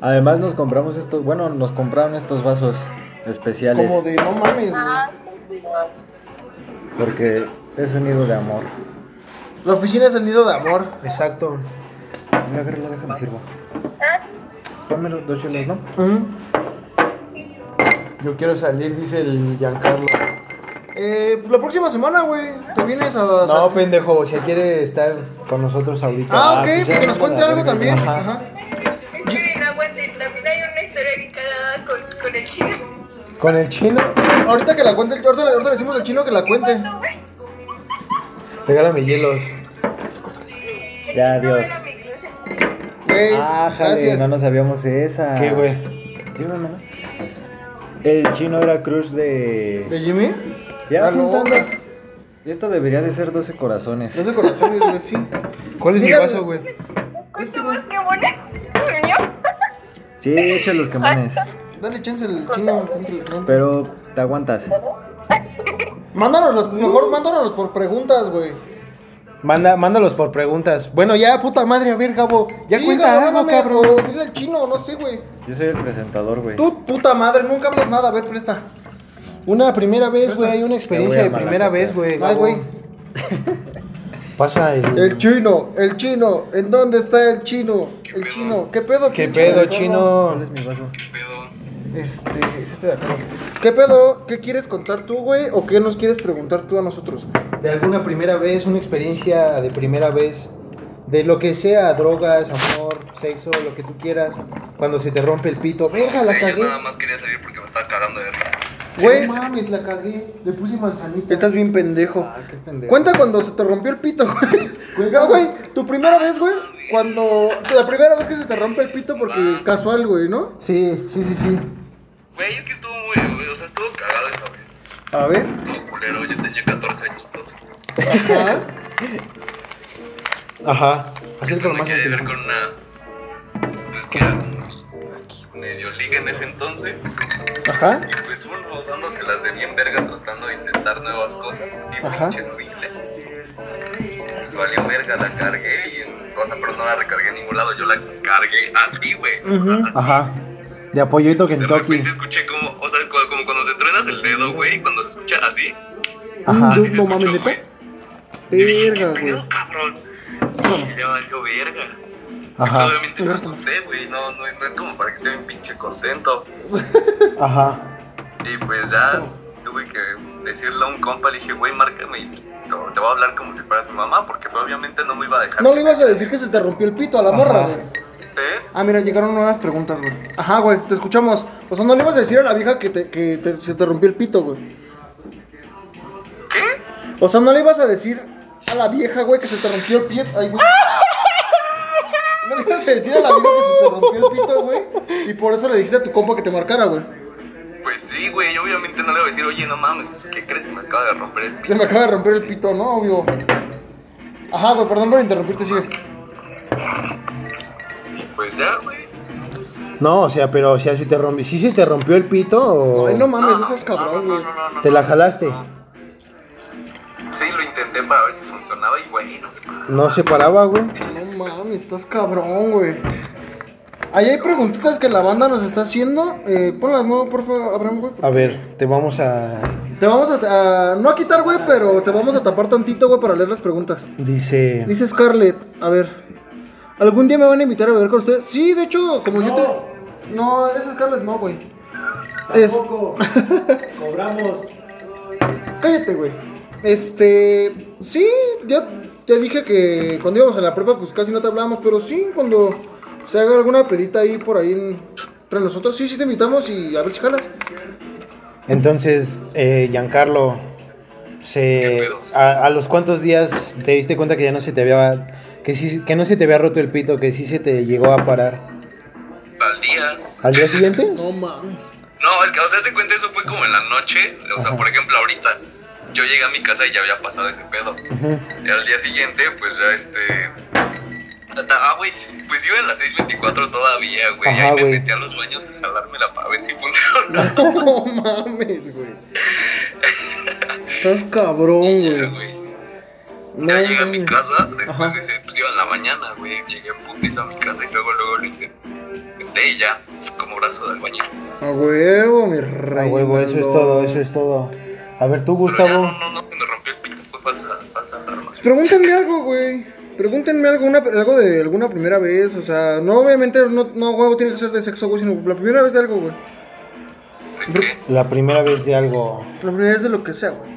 Speaker 3: Además nos compramos estos. Bueno, nos compraron estos vasos especiales.
Speaker 1: Como de no mames, güey.
Speaker 3: Porque es un nido de amor.
Speaker 1: La oficina es el nido de amor.
Speaker 2: Exacto.
Speaker 3: Mira, agárralo, déjame sirvo. Ponme los dos chelos, ¿no?
Speaker 2: Yo quiero salir, dice el Giancarlo.
Speaker 1: Eh, pues la próxima semana, güey. Te vienes a.
Speaker 2: No, pendejo, sea, quiere estar con nosotros ahorita.
Speaker 1: Ah, ok,
Speaker 3: pues ya
Speaker 1: pues que nos cuente algo
Speaker 3: verga,
Speaker 1: también.
Speaker 2: ajá.
Speaker 1: Ajá.
Speaker 4: Miren, aguanten, también hay una historia con, con el chino.
Speaker 2: Con el chino,
Speaker 1: Ahorita que la cuente, el- ahorita, ahorita le decimos al chino que la cuente.
Speaker 2: Regálame hielos.
Speaker 3: Ya, adiós.
Speaker 1: Güey,
Speaker 3: Ah, jale, no nos sabíamos esa.
Speaker 2: ¿Qué, güey?
Speaker 3: Sírveme, ¿no? El chino era crush de.
Speaker 1: ¿De Jimmy?
Speaker 3: Ya,
Speaker 1: Ah, no.
Speaker 3: juntando. Esto debería de ser 12 corazones.
Speaker 1: 12 corazones, güey, sí.
Speaker 2: ¿Cuál es mi vaso, güey?
Speaker 4: ¿Cuántos más que bones? ¿Mío?
Speaker 3: Sí, echa los quemones.
Speaker 1: Dale chance al chino.
Speaker 3: Pero te aguantas.
Speaker 1: Mándanos, mejor mándanos por preguntas, güey.
Speaker 2: Manda, mándalos por preguntas. Bueno, ya, puta madre, a ver, Gabo. Ya
Speaker 1: Sí,
Speaker 2: cuenta
Speaker 1: cabrón,
Speaker 2: algo,
Speaker 1: no mames,
Speaker 2: cabrón.
Speaker 1: o Dile al chino, no sé, güey.
Speaker 3: Yo soy el presentador, güey.
Speaker 1: Tú, puta madre, nunca hablas nada. A ver, presta.
Speaker 2: Una primera vez, güey, hay una experiencia de primera vez, güey.
Speaker 1: Ay,
Speaker 2: Gabo.
Speaker 1: güey.
Speaker 2: Pasa el...
Speaker 1: El chino, el chino. ¿En dónde está el chino? El chino. ¿Qué pedo,
Speaker 2: ¿Qué
Speaker 1: pinche
Speaker 2: pedo,
Speaker 1: gordo?
Speaker 2: chino?
Speaker 3: ¿Cuál es mi vaso?
Speaker 1: Este, es este de acá. ¿Qué pedo? ¿Qué quieres contar tú, güey? ¿O qué nos quieres preguntar tú a nosotros?
Speaker 2: De alguna primera vez, una experiencia de primera vez. De lo que sea, drogas, amor, sexo, lo que tú quieras. Cuando se te rompe el pito. Verga, la
Speaker 5: Sí, yo
Speaker 2: cagué.
Speaker 5: nada más quería salir porque me estaba cagando de risa.
Speaker 1: Güey,
Speaker 2: No mames, la cagué. Le puse manzanita.
Speaker 1: estás bien pendejo.
Speaker 3: Ah, qué pendejo.
Speaker 1: Cuenta cuando se te rompió el pito, güey. Oiga, güey, tu primera vez, güey. Cuando. La primera vez que se te rompe el pito porque casual, güey, ¿no?
Speaker 2: Sí, sí, sí, sí.
Speaker 5: Güey, es que estuvo muy, o sea, estuvo cagado esa vez.
Speaker 1: A ver.
Speaker 5: Estuvo culero, yo tenía 14 añitos.
Speaker 1: Ajá.
Speaker 2: Ajá. Acércalo más al
Speaker 5: quedé ver con una, pues que era como medio liga en ese entonces.
Speaker 1: Ajá.
Speaker 5: Y pues uno dándoselas de bien verga tratando de intentar nuevas cosas. Y
Speaker 1: Ajá.
Speaker 5: pinches. Pues valió verga, la cargué y, o sea, pero no la recargué en ningún lado, yo la cargué así, güey. Así.
Speaker 2: Ajá. De apoyito
Speaker 5: De
Speaker 2: Kentucky.
Speaker 5: repente escuché como, o sea, como, como cuando te truenas el dedo, güey, cuando se escucha así.
Speaker 2: Ajá.
Speaker 5: Así se
Speaker 1: No mames,
Speaker 5: güey.
Speaker 1: ¿neta? Verga,
Speaker 5: ¿qué
Speaker 1: güey.
Speaker 5: pedo, cabrón? Y ya valió verga.
Speaker 2: Ajá.
Speaker 5: Obviamente me asusté, güey, no, no, no es como para que esté bien pinche contento.
Speaker 2: Ajá.
Speaker 5: Y pues ya tuve que decirle a un compa, le dije, güey, márcame y te, te voy a hablar como si fueras mi mamá, porque obviamente no me iba a dejar.
Speaker 1: No le ibas a decir que se te rompió el pito a la morra,
Speaker 2: Ajá.
Speaker 1: güey.
Speaker 5: ¿Eh?
Speaker 1: Ah, mira, llegaron nuevas preguntas, güey. Ajá, güey, te escuchamos. O sea, no le ibas a decir a la vieja que, te, que te- se te rompió el pito, güey.
Speaker 5: ¿Qué?
Speaker 1: O sea, no le ibas a decir a la vieja, güey, que se te rompió el pie. Ay, güey. No le ibas a decir a la vieja que se te rompió el pito, güey. Y por eso le dijiste a tu compa que te marcara, güey.
Speaker 5: Pues sí, güey, obviamente no le voy a decir, oye, no mames, pues, ¿qué crees? Me acaba de romper el
Speaker 1: Se me acaba de romper el pito, ¿no? Obvio. Ajá, güey, perdón por interrumpirte, sigue.
Speaker 5: Pues ya, güey.
Speaker 2: No, o sea, pero o sea, si te rompió, ¿sí se te rompió el pito o
Speaker 1: Ay, no mames, no seas cabrón,
Speaker 5: no,
Speaker 1: güey.
Speaker 5: no, no, no,
Speaker 2: te la jalaste?
Speaker 5: Sí, lo intenté para ver si funcionaba y, güey, no sé.
Speaker 2: No se paraba, güey.
Speaker 1: No mames, estás cabrón, güey. Ahí hay preguntitas que la banda nos está haciendo. Eh, ponlas, ¿no? Por favor, Abraham, güey.
Speaker 2: A ver, te vamos a
Speaker 1: Te vamos a, a- No a quitar, güey, pero te vamos a tapar tantito, güey, para leer las preguntas.
Speaker 2: dice
Speaker 1: Dice Scarlett, a ver. ¿Algún día me van a invitar a beber con ustedes? Sí, de hecho, como yo te. No, es Scarlett, no, güey. Es.
Speaker 3: Cobramos.
Speaker 1: Cállate, güey. Este. Sí, ya te dije que cuando íbamos a la prepa, pues casi no te hablábamos, pero sí, cuando se haga alguna pedita ahí por ahí en- entre nosotros, sí, sí te invitamos y a ver si jalas.
Speaker 2: Entonces, eh, Giancarlo,
Speaker 5: ¿Qué
Speaker 2: se,
Speaker 5: pedo?
Speaker 2: a, a los cuántos días te diste cuenta que ya no se te había, que sí, que no se te había roto el pito, que sí se te llegó a parar?
Speaker 5: Al día.
Speaker 2: ¿Al día siguiente?
Speaker 1: No mames.
Speaker 5: No, es que, o sea, se cuenta, eso fue como en la noche. O sea, por ejemplo, ahorita yo llegué a mi casa y ya había pasado ese pedo. Y al día siguiente, pues ya este. Hasta, ah, güey, pues iba en las 6.24 todavía, güey.
Speaker 2: Ajá,
Speaker 5: ahí me metí a los baños a jalármela para ver si funciona.
Speaker 1: No mames, güey. Estás cabrón,
Speaker 5: Ya,
Speaker 1: güey.
Speaker 5: Ya llegué a mi casa, después de ese, pues iba en la mañana, güey. Llegué en putiza a mi casa y luego, luego lo intenté y ya, como brazo del baño.
Speaker 1: A huevo, mi
Speaker 2: A
Speaker 1: rey.
Speaker 2: huevo, eso es todo, eso es todo. A ver, tú,
Speaker 5: Pero ya
Speaker 2: Gustavo.
Speaker 5: no, no, no, me rompió el pito, fue falsa, falsa alarma.
Speaker 1: Pues pregúntenme algo, güey. Pregúntenme alguna, algo de alguna primera vez. O sea, no, obviamente, no, no, huevo, tiene que ser de sexo, güey, sino la primera vez de algo, güey.
Speaker 5: ¿De qué?
Speaker 2: La primera vez de algo.
Speaker 1: La primera vez de lo que sea, güey.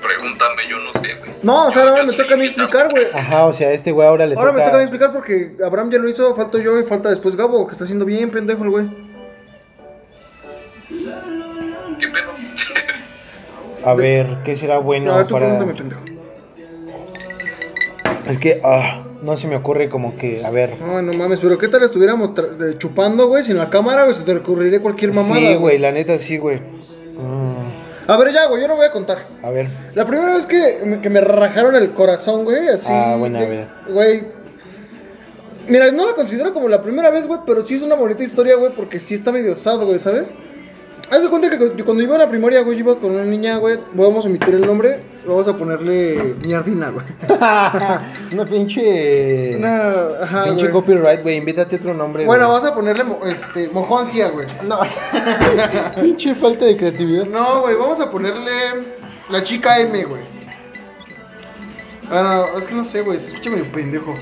Speaker 5: Pregúntame, yo no sé, güey.
Speaker 1: No, o sea, ahora me toca a mí explicar, güey.
Speaker 2: Ajá, o sea, a este güey ahora le
Speaker 1: Ahora me toca a mí
Speaker 2: toca.
Speaker 1: explicar porque Abraham ya lo hizo, falto yo y falta después Gabo, que está haciendo bien pendejo el güey.
Speaker 5: ¿Qué pedo?
Speaker 2: A ver, ¿qué será
Speaker 1: a
Speaker 2: bueno
Speaker 1: ver, tú
Speaker 2: para.?
Speaker 1: pregúntame, pendejo.
Speaker 2: Es que, ah, no se me ocurre como que, a ver.
Speaker 1: No, no mames, pero ¿qué tal estuviéramos de- chupando, güey, sin la cámara, güey? Se te ocurriría cualquier mamada.
Speaker 2: Sí, güey, la neta sí, güey. Mm,
Speaker 1: A ver, ya, güey, yo lo voy a contar.
Speaker 2: a ver.
Speaker 1: La primera vez que, me- que me rajaron el corazón, güey, así.
Speaker 2: Ah, bueno, a
Speaker 1: de-. Güey. Mira, no la considero como la primera vez, güey, pero sí es una bonita historia, güey, porque sí está medio osado, güey, ¿sabes? Haz de cuenta que cu- cuando iba a la primaria, güey, yo iba con una niña, güey, vamos a emitir el nombre, vamos a ponerle Ñardina, güey.
Speaker 2: Una pinche.
Speaker 1: Una, ajá,
Speaker 2: pinche
Speaker 1: güey.
Speaker 2: copyright, güey. Invítate otro nombre.
Speaker 1: Bueno,
Speaker 2: güey.
Speaker 1: vas a ponerle, este, Mojoncia, güey.
Speaker 2: No. pinche falta de creatividad.
Speaker 1: No, güey, vamos a ponerle la chica M, güey. Ah, no, es que no sé, güey, se escucha medio pendejo.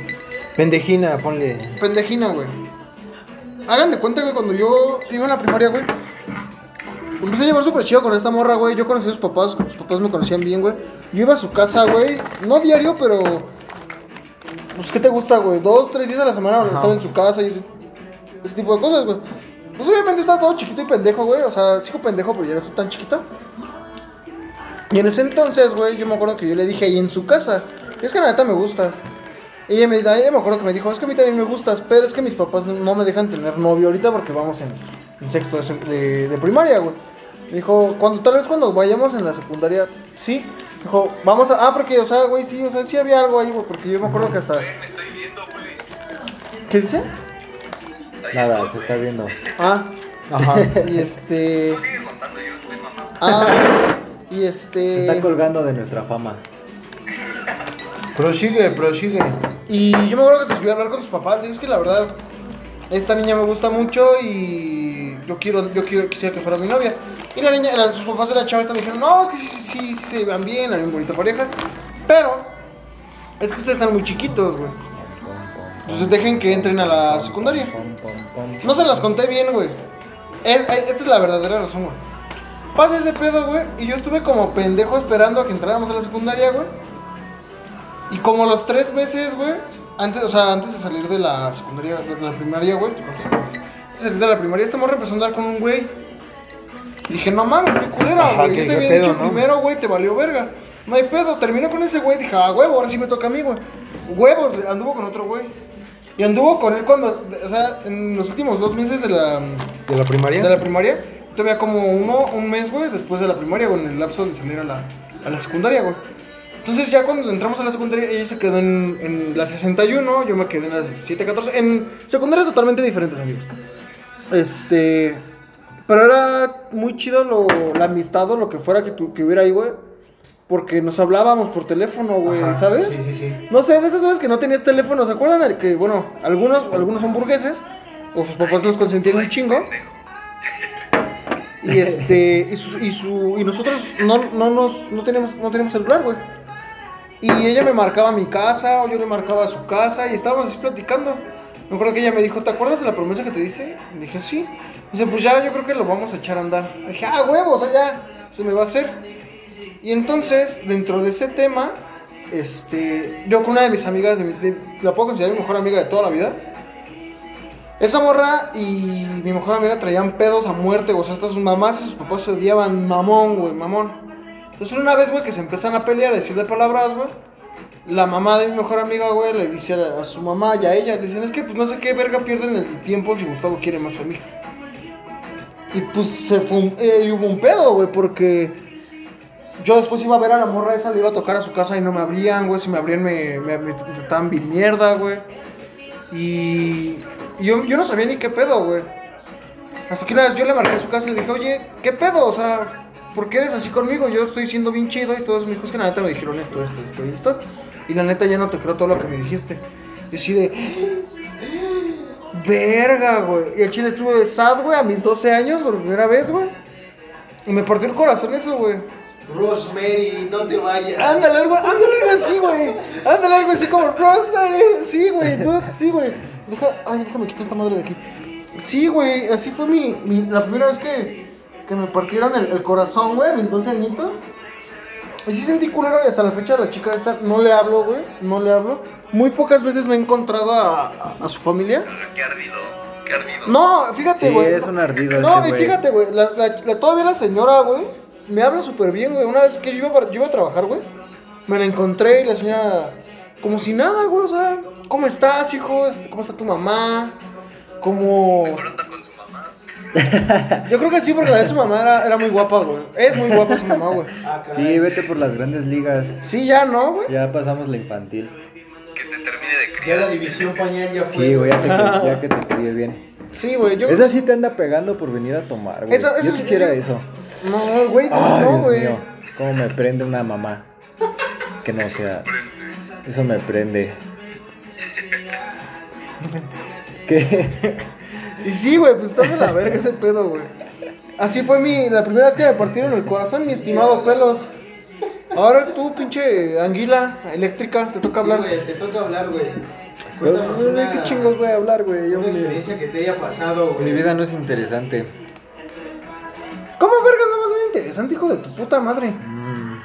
Speaker 2: Pendejina, ponle.
Speaker 1: Pendejina, güey. Hagan de cuenta, güey, cuando yo iba en la primaria, güey. Empecé a llevar súper chido con esta morra, güey. Yo conocí a sus papás, sus papás me conocían bien, güey. Yo iba a su casa, güey. No diario, pero. Pues, ¿qué te gusta, güey? Dos, tres días a la semana estaba en su casa y ese, ese tipo de cosas, güey. Pues obviamente estaba todo chiquito y pendejo, güey. O sea, sigo pendejo, pero ya no estoy tan chiquito. Y en ese entonces, güey, yo me acuerdo que yo le dije ahí en su casa. Y es que la neta me gusta. Y ella me, ella me acuerdo que me dijo, es que a mí también me gustas, pero es que mis papás no, no me dejan tener novio ahorita porque vamos en, en sexto de, sec- de- de primaria, güey. Me dijo, cuando, tal vez cuando vayamos en la secundaria, sí. Dijo, vamos a... Ah, porque, o sea, güey, sí, o sea, sí había algo ahí, güey, porque yo me acuerdo que hasta...
Speaker 5: Me estoy viendo, güey.
Speaker 1: ¿Qué dice?
Speaker 3: Nada, se está viendo.
Speaker 1: Ah,
Speaker 2: Ajá.
Speaker 1: y este... Ah, y
Speaker 3: Se
Speaker 1: este...
Speaker 3: está colgando de nuestra fama.
Speaker 2: prosigue, prosigue.
Speaker 1: Y yo me acuerdo que se subió a hablar con sus papás. Y es que la verdad, esta niña me gusta mucho y yo quiero, yo quiero, quisiera que fuera mi novia. Y la niña, la- sus papás de la chava esta me dijeron, no, es que sí, sí, sí, se van bien, hay una bonita pareja. Pero, es que ustedes están muy chiquitos, güey. Entonces dejen que entren a la secundaria. No se las conté bien, güey. Es- es- esta es la verdadera razón, güey. Pasa ese pedo, güey. Y yo estuve como pendejo esperando a que entráramos a la secundaria, güey. Y como los tres meses, güey. Antes, o sea, antes de salir de la secundaria, de la primaria, güey. Antes de la primaria, esta morra empezó a andar con un güey. Y dije, no mames, qué culera,
Speaker 2: Ajá,
Speaker 1: güey. Yo te había
Speaker 2: pedo,
Speaker 1: dicho
Speaker 2: ¿no?
Speaker 1: primero, güey, te valió verga. No hay pedo, terminó con ese güey. Dije, ah, huevo, ahora sí me toca a mí, güey. Huevos, anduvo con otro güey. Y anduvo con él cuando, o sea, en los últimos dos meses de la,
Speaker 2: ¿De la primaria?
Speaker 1: de la primaria, todavía como uno, un mes, güey, después de la primaria, güey, en el lapso de salir a la, a la secundaria, güey. Entonces ya cuando entramos a la secundaria, ella se quedó en, en la 61, yo me quedé en la 714, en secundarias totalmente diferentes, amigos. Este... Pero era muy chido lo, la amistad o lo que fuera que, tu- que hubiera ahí, güey. Porque nos hablábamos por teléfono, güey,
Speaker 2: Ajá,
Speaker 1: ¿sabes?
Speaker 2: Sí, sí, sí.
Speaker 1: No sé, de esas veces que no tenías teléfono, ¿se acuerdan? de que, bueno, algunos, algunos son burgueses, o sus papás los consentían un chingo. Y este, y, su, y, su- y nosotros no, no nos, no teníamos, no teníamos celular, güey. Y ella me marcaba mi casa, o yo le marcaba su casa, y estábamos así platicando. Me acuerdo que ella me dijo, ¿te acuerdas de la promesa que te dice? Y dije, sí. Dice, pues ya, yo creo que lo vamos a echar a andar. Y dije, ah, huevo, o sea, ya, se me va a hacer. Y entonces, dentro de ese tema, este, yo con una de mis amigas, de de- la puedo considerar mi mejor amiga de toda la vida. Esa morra y mi mejor amiga traían pedos a muerte. O sea, hasta sus mamás y sus papás se odiaban, mamón, güey, mamón. Entonces, una vez, güey, que se empiezan a pelear, a decirle palabras, güey. La mamá de mi mejor amiga, güey, le dice a, su mamá y a ella, le dicen, es que pues no sé qué verga pierden el tiempo si Gustavo quiere más a mi hija. Y pues se fue un- eh, y hubo un pedo, güey, porque yo después iba a ver a la morra esa, le iba a tocar a su casa y no me abrían, güey. Si me abrían, me, me, me trataban bien mierda, güey. Y, yo, yo no sabía ni qué pedo, güey. Hasta que una vez yo le marqué a su casa y le dije, oye, ¿qué pedo? O sea, ¿por qué eres así conmigo? Yo estoy siendo bien chido y todos mis hijos que neta me dijeron esto, esto, esto esto. Y la neta ya no te creo todo lo que me dijiste. Y así de... Verga, güey. Y el chile estuve sad, güey, a mis 12 años por primera vez, güey. Y me partió el corazón eso, güey.
Speaker 2: Rosemary, no te vayas.
Speaker 1: Ándale, algo, ándale, algo así, güey. Ándale, algo así como Rosemary. Sí, güey, dude, sí, güey. Deja, ay, déjame quitar esta madre de aquí. Sí, güey, así fue mi, mi- la primera vez que, que me partieron el, el corazón, güey, a mis 12 añitos. Y sí sentí culero y hasta la fecha la chica esta no le hablo, güey, no le hablo. Muy pocas veces me he encontrado a, a- a su familia.
Speaker 5: Qué ardido, qué ardido.
Speaker 1: No, fíjate,
Speaker 3: Sí,
Speaker 1: güey.
Speaker 3: es un ardido
Speaker 1: No,
Speaker 3: este
Speaker 1: y fíjate, güey. La, la- la- todavía la señora, güey, me habla súper bien, güey. Una vez que yo iba, yo iba a trabajar, güey, me la encontré y la señora, como si nada, güey. O sea, ¿cómo estás, hijo? Este, ¿Cómo está tu mamá? Como. Yo creo que sí, porque la de su mamá era, era muy guapa, güey. Es muy guapa su mamá, güey.
Speaker 2: Ah.
Speaker 3: Sí, vete por las grandes ligas.
Speaker 1: Sí, ya, ¿no, güey?
Speaker 3: Ya pasamos la infantil.
Speaker 5: Que te termine de
Speaker 2: Ya
Speaker 5: criar.
Speaker 2: la división pañal ya fue.
Speaker 3: Sí, güey, ya, te ya que te crié bien.
Speaker 1: Sí, güey. Yo.
Speaker 3: Esa sí te anda pegando por venir a tomar, güey.
Speaker 1: Esa- esa
Speaker 3: Yo
Speaker 1: sí-
Speaker 3: quisiera eso.
Speaker 1: No, güey,
Speaker 3: Ay,
Speaker 1: no,
Speaker 3: Dios
Speaker 1: güey.
Speaker 3: mío. Cómo me prende una mamá. Que no sea. Eso me prende. ¿Qué?
Speaker 1: Y sí, güey, pues estás de la verga ese pedo, güey. Así fue mi, la primera vez que me partieron el corazón, mi estimado pelos. Ahora tú, pinche anguila eléctrica, te toca
Speaker 2: Sí,
Speaker 1: hablar.
Speaker 2: güey, te toca hablar, güey. Cuéntanos
Speaker 3: ¿De
Speaker 2: una,
Speaker 3: qué chingos voy a hablar, güey?
Speaker 2: Una
Speaker 3: mi,
Speaker 2: experiencia que te haya pasado, güey.
Speaker 3: mi vida no es interesante.
Speaker 1: ¿Cómo vergas no va a ser interesante, hijo de tu puta madre?
Speaker 3: Mm,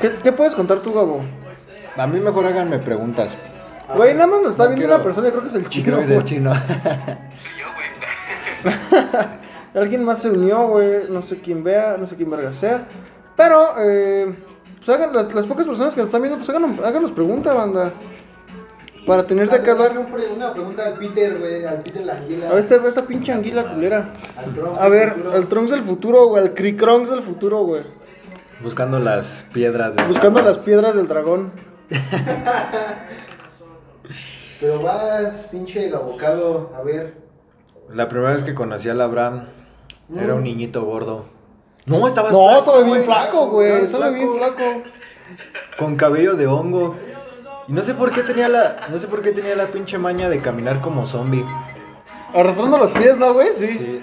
Speaker 1: ¿Qué, qué puedes contar tú, Gabo?
Speaker 3: A mí mejor háganme preguntas.
Speaker 1: Güey, nada más nos está
Speaker 3: No
Speaker 1: viendo
Speaker 3: quiero-
Speaker 1: una persona y creo que es el chino.
Speaker 3: creo que es el
Speaker 1: güey.
Speaker 3: chino.
Speaker 5: Soy yo, güey.
Speaker 1: Alguien más se unió, güey. No sé quién vea, no sé quién verga sea. Pero, eh, pues hagan las, las pocas personas que nos están viendo, pues hagan, háganos preguntas, banda. Para tener de qué hablar.
Speaker 2: Una pre- Una pregunta al Peter, güey, al Peter la anguila.
Speaker 1: A ver, esta, esta pinche anguila culera. A
Speaker 2: del
Speaker 1: ver,
Speaker 2: futuro.
Speaker 1: al Trunks del futuro, güey, al Cricronks del futuro, güey.
Speaker 3: Buscando las piedras. de-
Speaker 1: Buscando las piedras del dragón.
Speaker 2: Pero vas, pinche el abocado, a ver.
Speaker 3: La primera vez que conocí al Abraham era un niñito gordo. No, estaba
Speaker 1: No, estaba bien flaco, güey. Estaba bien
Speaker 2: flaco.
Speaker 3: con cabello de hongo. Y no sé por qué tenía la no sé por qué tenía la pinche maña de caminar como zombie.
Speaker 1: Arrastrando los pies, ¿no, güey? Sí.
Speaker 3: Sí.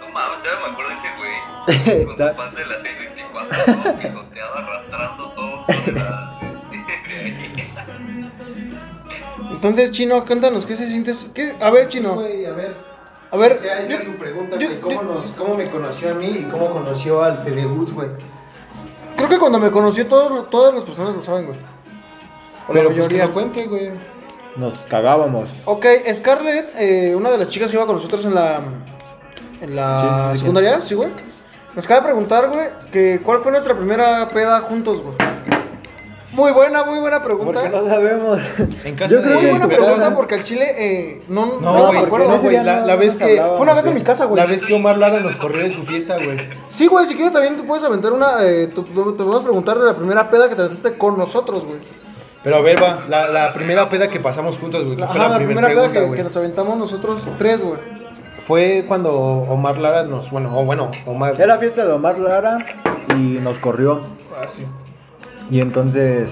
Speaker 5: No mames, ya me acuerdo de ese güey. Con
Speaker 3: Ta-
Speaker 5: su paz de la 624, todo pisoteado, arrastrando todo. por la-
Speaker 1: Entonces, Chino, cuéntanos, ¿qué se sientes? ¿Qué? A ver, Chino.
Speaker 2: Güey, a ver.
Speaker 1: A ver.
Speaker 2: O sea, esa
Speaker 1: yo-
Speaker 2: es su pregunta,
Speaker 1: yo-
Speaker 2: güey. ¿Cómo,
Speaker 1: yo-
Speaker 2: nos, ¿Cómo me conoció a mí y cómo conoció al Fedegus, güey?
Speaker 1: Creo que cuando me conoció, todos, todas las personas lo saben, güey. O la
Speaker 2: Pero pues que
Speaker 1: mayoría.
Speaker 2: lo cuente, güey.
Speaker 3: Nos cagábamos.
Speaker 1: Ok, Scarlett, eh, una de las chicas que iba con nosotros en la, en la
Speaker 3: Sí, sí, sí.
Speaker 1: secundaria, sí, güey. Nos acaba de preguntar, güey, que cuál fue nuestra primera peda juntos, güey. Muy buena, muy buena pregunta.
Speaker 3: Porque no sabemos.
Speaker 2: En casa
Speaker 3: Yo
Speaker 2: de
Speaker 3: creo
Speaker 1: Muy
Speaker 3: que
Speaker 1: buena
Speaker 3: en tu
Speaker 1: pregunta porque al chile eh, no, no,
Speaker 2: No,
Speaker 1: me
Speaker 2: güey,
Speaker 1: acuerdo,
Speaker 2: no,
Speaker 3: ese
Speaker 2: güey. La,
Speaker 3: no
Speaker 2: la vez que.
Speaker 1: Fue una vez en mi casa, güey.
Speaker 2: La vez que Omar Lara nos corrió de su fiesta, güey.
Speaker 1: Sí, güey, si quieres también tú puedes aventar una. Eh, te podemos preguntar de la primera peda que te aventaste con nosotros, güey.
Speaker 2: Pero a ver, va, la, la primera peda que pasamos juntos, güey.
Speaker 1: Ajá, la,
Speaker 2: primera
Speaker 1: primera peda
Speaker 2: pregunta,
Speaker 1: que,
Speaker 2: güey.
Speaker 1: que nos aventamos nosotros tres, güey.
Speaker 2: Fue cuando Omar Lara nos. Bueno, o bueno, Omar.
Speaker 3: Era fiesta de Omar Lara y nos corrió.
Speaker 1: Ah, sí.
Speaker 3: Y entonces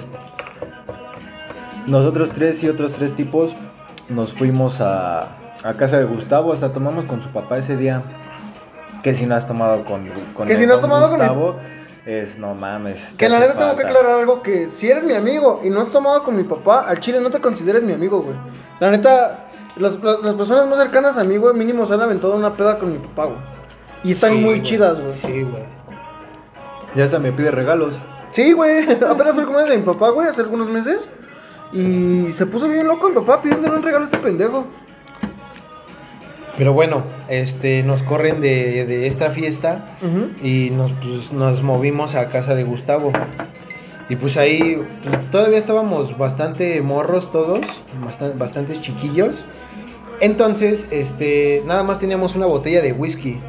Speaker 3: nosotros tres y otros tres tipos nos fuimos a, a casa de Gustavo, hasta tomamos con su papá ese día. Que si no has tomado con, con
Speaker 1: Que
Speaker 3: el
Speaker 1: si no has
Speaker 3: don
Speaker 1: tomado con el-
Speaker 3: Gustavo, es no mames.
Speaker 1: Que
Speaker 3: te
Speaker 1: la
Speaker 3: hace
Speaker 1: neta tengo que
Speaker 3: falta.
Speaker 1: aclarar algo, que si eres mi amigo y no has tomado con mi papá, al chile no te consideres mi amigo, güey. La neta, las, las- las personas más cercanas a mí, güey, mínimo se han aventado una peda con mi papá, güey. Y están
Speaker 2: Sí,
Speaker 1: muy
Speaker 2: güey.
Speaker 1: chidas, güey.
Speaker 2: Sí, güey.
Speaker 3: Ya hasta me pide regalos.
Speaker 1: Sí, güey. Apenas fue el cumpleaños de mi papá, güey, hace algunos meses. Y se puso bien loco mi papá pidiéndole un regalo a este pendejo.
Speaker 2: Pero bueno, este, nos corren de, de esta fiesta y nos, pues, nos movimos a casa de Gustavo. Y pues ahí pues, todavía estábamos bastante morros todos, bastan- bastantes chiquillos. Entonces, este, nada más teníamos una botella de whisky.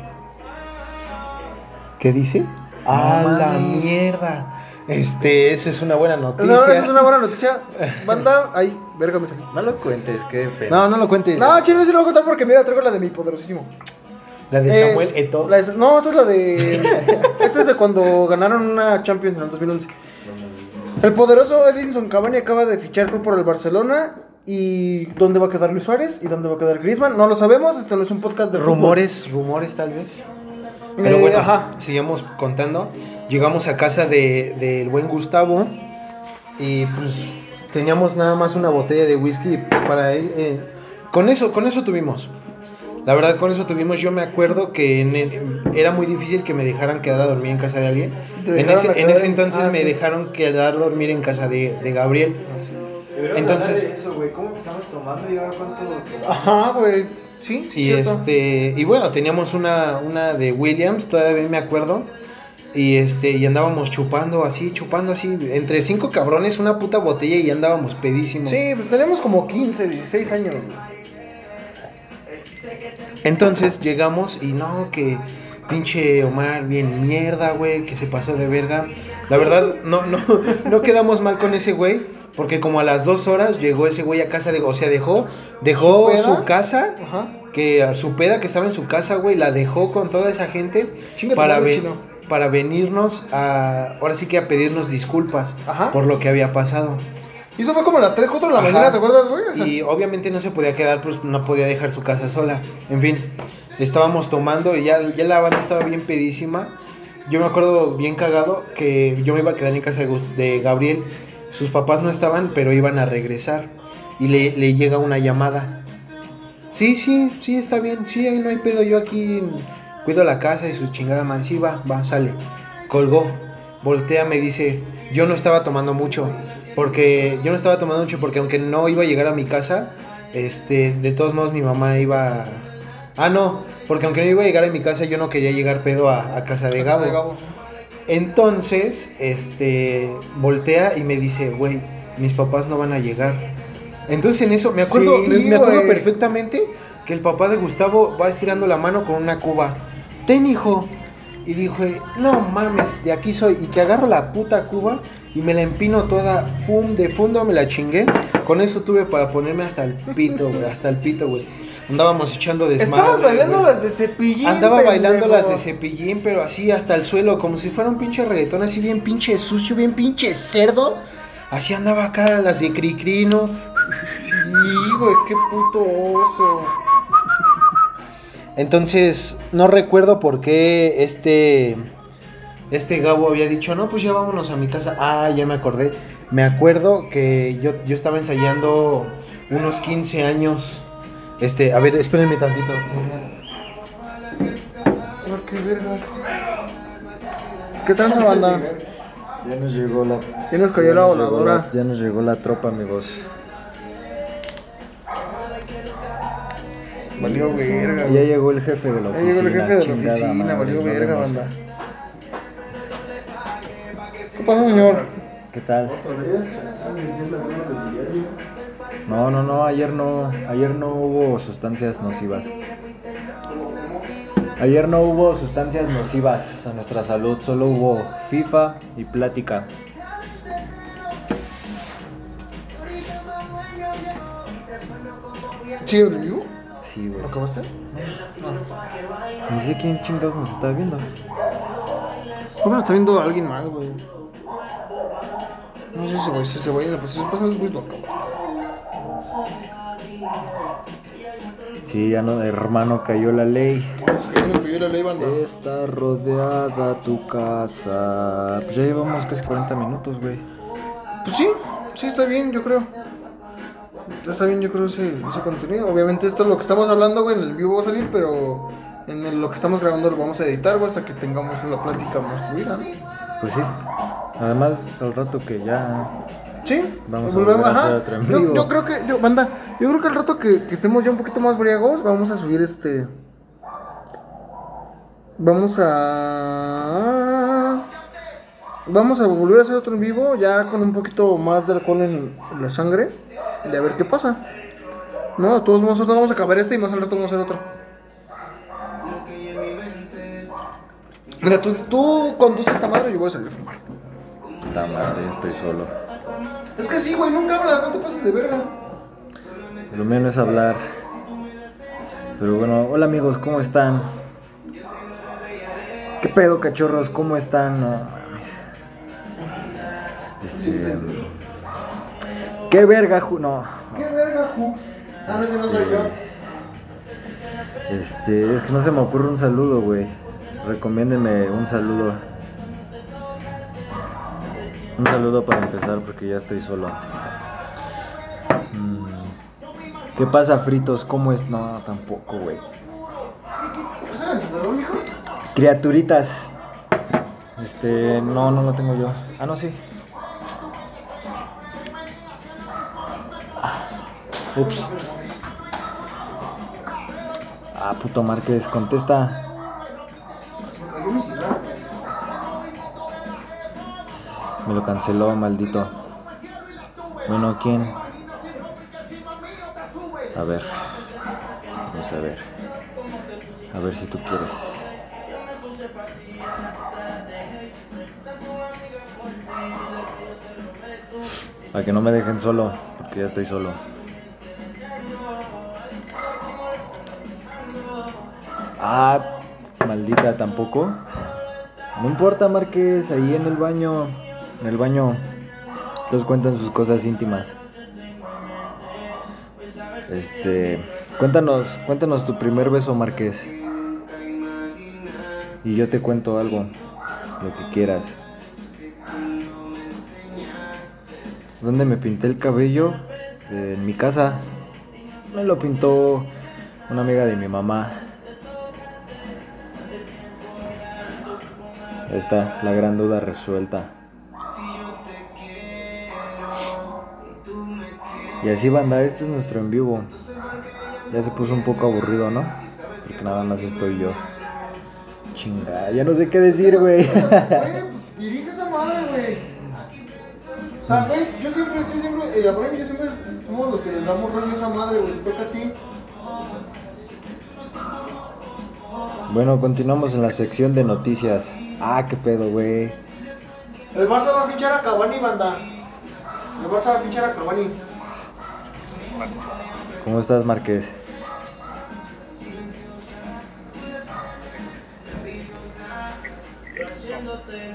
Speaker 2: ¿Qué dice? ¡Ah, la mierda! Este, eso es una buena noticia.
Speaker 1: esa es una buena noticia. Banda, ay, verga me salí.
Speaker 3: No lo cuentes, qué pena.
Speaker 2: No, no lo cuentes.
Speaker 1: No, chile, sí lo voy a contar porque mira, traigo la de mi poderosísimo.
Speaker 2: La de
Speaker 1: Eh,
Speaker 2: Samuel Eto.
Speaker 1: la de- no, esta es la de. esta es de cuando ganaron una Champions en el 2011. El poderoso Edinson Cavani acaba de fichar por el Barcelona. ¿Y dónde va a quedar Luis Suárez? ¿Y dónde va a quedar Griezmann? No lo sabemos, este no es un podcast de fútbol.
Speaker 2: Rumores, rumores tal vez. Pero
Speaker 1: Eh,
Speaker 2: bueno,
Speaker 1: ajá.
Speaker 2: sigamos contando. Llegamos a casa de- del buen Gustavo y pues teníamos nada más una botella de whisky pues, para él, eh, con eso, con eso tuvimos. La verdad, con eso tuvimos. Yo me acuerdo que en el- era muy difícil que me dejaran quedar a dormir en casa de alguien. En ese, en ese entonces
Speaker 1: ah,
Speaker 2: me
Speaker 1: sí.
Speaker 2: dejaron quedar a dormir en casa de, de Gabriel. Entonces-
Speaker 3: eso, güey. ¿Cómo empezamos tomando y ahora cuánto?
Speaker 1: Ajá, güey. Sí, sí,
Speaker 2: Y
Speaker 1: cierto.
Speaker 2: este, y bueno, teníamos una, una de Williams, todavía me acuerdo. Y este, y andábamos chupando así, chupando así, entre cinco cabrones, una puta botella y andábamos pedísimos.
Speaker 1: Sí, pues tenemos como 15, 16 años.
Speaker 2: Entonces llegamos y no, que pinche Omar bien mierda, güey, que se pasó de verga. La verdad, no, no, no quedamos mal con ese güey, porque como a las dos horas llegó ese güey a casa de, o sea, dejó, dejó
Speaker 1: ¿Su
Speaker 2: casa,
Speaker 1: Ajá.
Speaker 2: que a su peda que estaba en su casa, güey, la dejó con toda esa gente
Speaker 1: Chinga
Speaker 2: para,
Speaker 1: madre,
Speaker 2: ve-
Speaker 1: chino.
Speaker 2: Para venirnos a, ahora sí que a pedirnos disculpas
Speaker 1: Ajá.
Speaker 2: por lo que había pasado.
Speaker 1: Y eso fue como a las 3, 4 de la
Speaker 2: Ajá.
Speaker 1: mañana, ¿te acuerdas, güey?
Speaker 2: Y obviamente no se podía quedar, pues no podía dejar su casa sola. En fin, estábamos tomando y ya, ya la banda estaba bien pedísima. Yo me acuerdo bien cagado que yo me iba a quedar en casa de Gabriel. Sus papás no estaban, pero iban a regresar. Y le, le llega una llamada. Sí, sí, sí, está bien. Sí, ahí no hay pedo. Yo aquí cuido la casa y su chingada man. Sí, va, sale. Colgó. Voltea, me dice, yo no estaba tomando mucho. Porque yo no estaba tomando mucho porque aunque no iba a llegar a mi casa, este, de todos modos mi mamá iba... Ah, no, porque aunque no iba a llegar a mi casa, yo no quería llegar pedo a, a casa de Gabo.
Speaker 1: De Gabo.
Speaker 2: Entonces, este, voltea y me dice, güey, mis papás no van a llegar. Entonces en eso, me acuerdo,
Speaker 1: Sí,
Speaker 2: me, me acuerdo perfectamente que el papá de Gustavo va estirando la mano con una cuba. Ten, hijo. Y dije, no mames, de aquí soy. Y que agarro la puta cuba y me la empino toda, fum, de fondo me la chingué. Con eso tuve para ponerme hasta el pito, güey, hasta el pito, güey. Andábamos echando desmadre.
Speaker 1: Estabas bailando las de cepillín.
Speaker 2: Andaba bailando las de cepillín, pero así hasta el suelo, como si fuera un pinche reggaetón, así bien pinche sucio, bien pinche cerdo. Así andaba acá las de Cricrino.
Speaker 1: Sí, güey, qué puto oso.
Speaker 2: Entonces, no recuerdo por qué este. Este Gabo había dicho, no, pues ya vámonos a mi casa. Ah, ya me acordé. Me acuerdo que yo, yo estaba ensayando unos 15 años. Este, a ver, espérenme tantito.
Speaker 1: ¿Por qué tranza banda?
Speaker 3: Ya nos llegó la.
Speaker 1: Ya nos cayó
Speaker 3: ya
Speaker 1: la
Speaker 3: llegó
Speaker 1: voladora.
Speaker 3: la- Ya nos llegó la tropa, amigos.
Speaker 1: Valió verga.
Speaker 3: Ya llegó el jefe de la
Speaker 1: Ya
Speaker 3: oficina.
Speaker 1: llegó el jefe de la oficina, valió verga, banda. ¿Qué pasa, señor?
Speaker 3: ¿Qué tal? No, no, no, ayer no, ayer no hubo sustancias nocivas. Ayer no hubo sustancias nocivas a nuestra salud, solo hubo FIFA y plática.
Speaker 1: ¿Sí, en vivo?
Speaker 3: Sí, güey.
Speaker 1: ¿Lo acabaste?
Speaker 3: Ni sé quién chingados nos está viendo.
Speaker 1: Que lo está viendo alguien más, güey. No sé si güey, si ese güey, pues si pasa los güeyes lo acaba.
Speaker 3: Sí, ya no, hermano, cayó la ley.
Speaker 1: Es la banda.
Speaker 3: Está rodeada tu casa. Pues ya llevamos casi 40 minutos, güey.
Speaker 1: Pues sí, sí está bien, yo creo. Está bien, yo creo, ese, ese contenido. Obviamente esto es lo que estamos hablando, güey, en el vivo va a salir, pero en el- lo que estamos grabando lo vamos a editar, güey, hasta que tengamos la plática más fluida, ¿no?
Speaker 3: Pues sí. Además, al rato que ya.
Speaker 1: Sí,
Speaker 3: Vamos a
Speaker 1: volvemos,
Speaker 3: volver a hacer otro
Speaker 1: Yo, yo creo que, yo, banda, yo creo que al rato que, que estemos ya un poquito más briagos, vamos a subir este. Vamos a. Vamos a volver a hacer otro en vivo, ya con un poquito más de alcohol en, en la sangre, de a ver qué pasa. No, de todos modos, nosotros vamos a acabar este y más al rato vamos a hacer otro. Mira, tú, tú conduces esta madre y yo voy a salir a fumar.
Speaker 3: Puta madre, estoy solo.
Speaker 1: Es que sí, güey, nunca hablas, no te pases de verga.
Speaker 3: Lo mío no es hablar. Pero bueno, hola amigos, ¿cómo están? ¿Qué pedo, cachorros? ¿Cómo están? Este, ¿Qué verga, Ju- No.
Speaker 1: ¿Qué verga, Hux? A ver si no soy yo.
Speaker 3: Este, es que no se me ocurre un saludo, güey. Recomiéndeme un saludo. Un saludo para empezar porque ya estoy solo. Mm. ¿Qué pasa, fritos? ¿Cómo es? No, tampoco, güey. Criaturitas. Este, no, no lo tengo yo. Ah, no, sí. Ups. Ah, puto Márquez, contesta. Me lo canceló, maldito. Bueno, ¿quién? A ver. Vamos a ver. A ver si tú quieres. Para que no me dejen solo, porque ya estoy solo. Ah, maldita, tampoco. No importa, Márquez, ahí en el baño. En el baño. Todos cuentan sus cosas íntimas. Este. Cuéntanos, cuéntanos tu primer beso, Márquez. Y yo te cuento algo. Lo que quieras. ¿Dónde me pinté el cabello? En mi casa. Me lo pintó una amiga de mi mamá. Está, la gran duda resuelta. Y así banda, este es nuestro en vivo. Ya se puso un poco aburrido, ¿no? Porque nada más estoy yo. Chinga, ya no sé qué decir, güey.
Speaker 1: Güey, pues dirige esa madre, güey. O sea, güey, yo siempre, yo siempre, eh, yo siempre somos los que le damos rollo a esa madre, güey. Toca a ti.
Speaker 3: Bueno, continuamos en la sección de noticias. Ah, qué pedo, güey.
Speaker 1: El Barça va a fichar a Cavani, banda. El Barça va a fichar a Cavani.
Speaker 3: ¿Cómo estás, Márquez?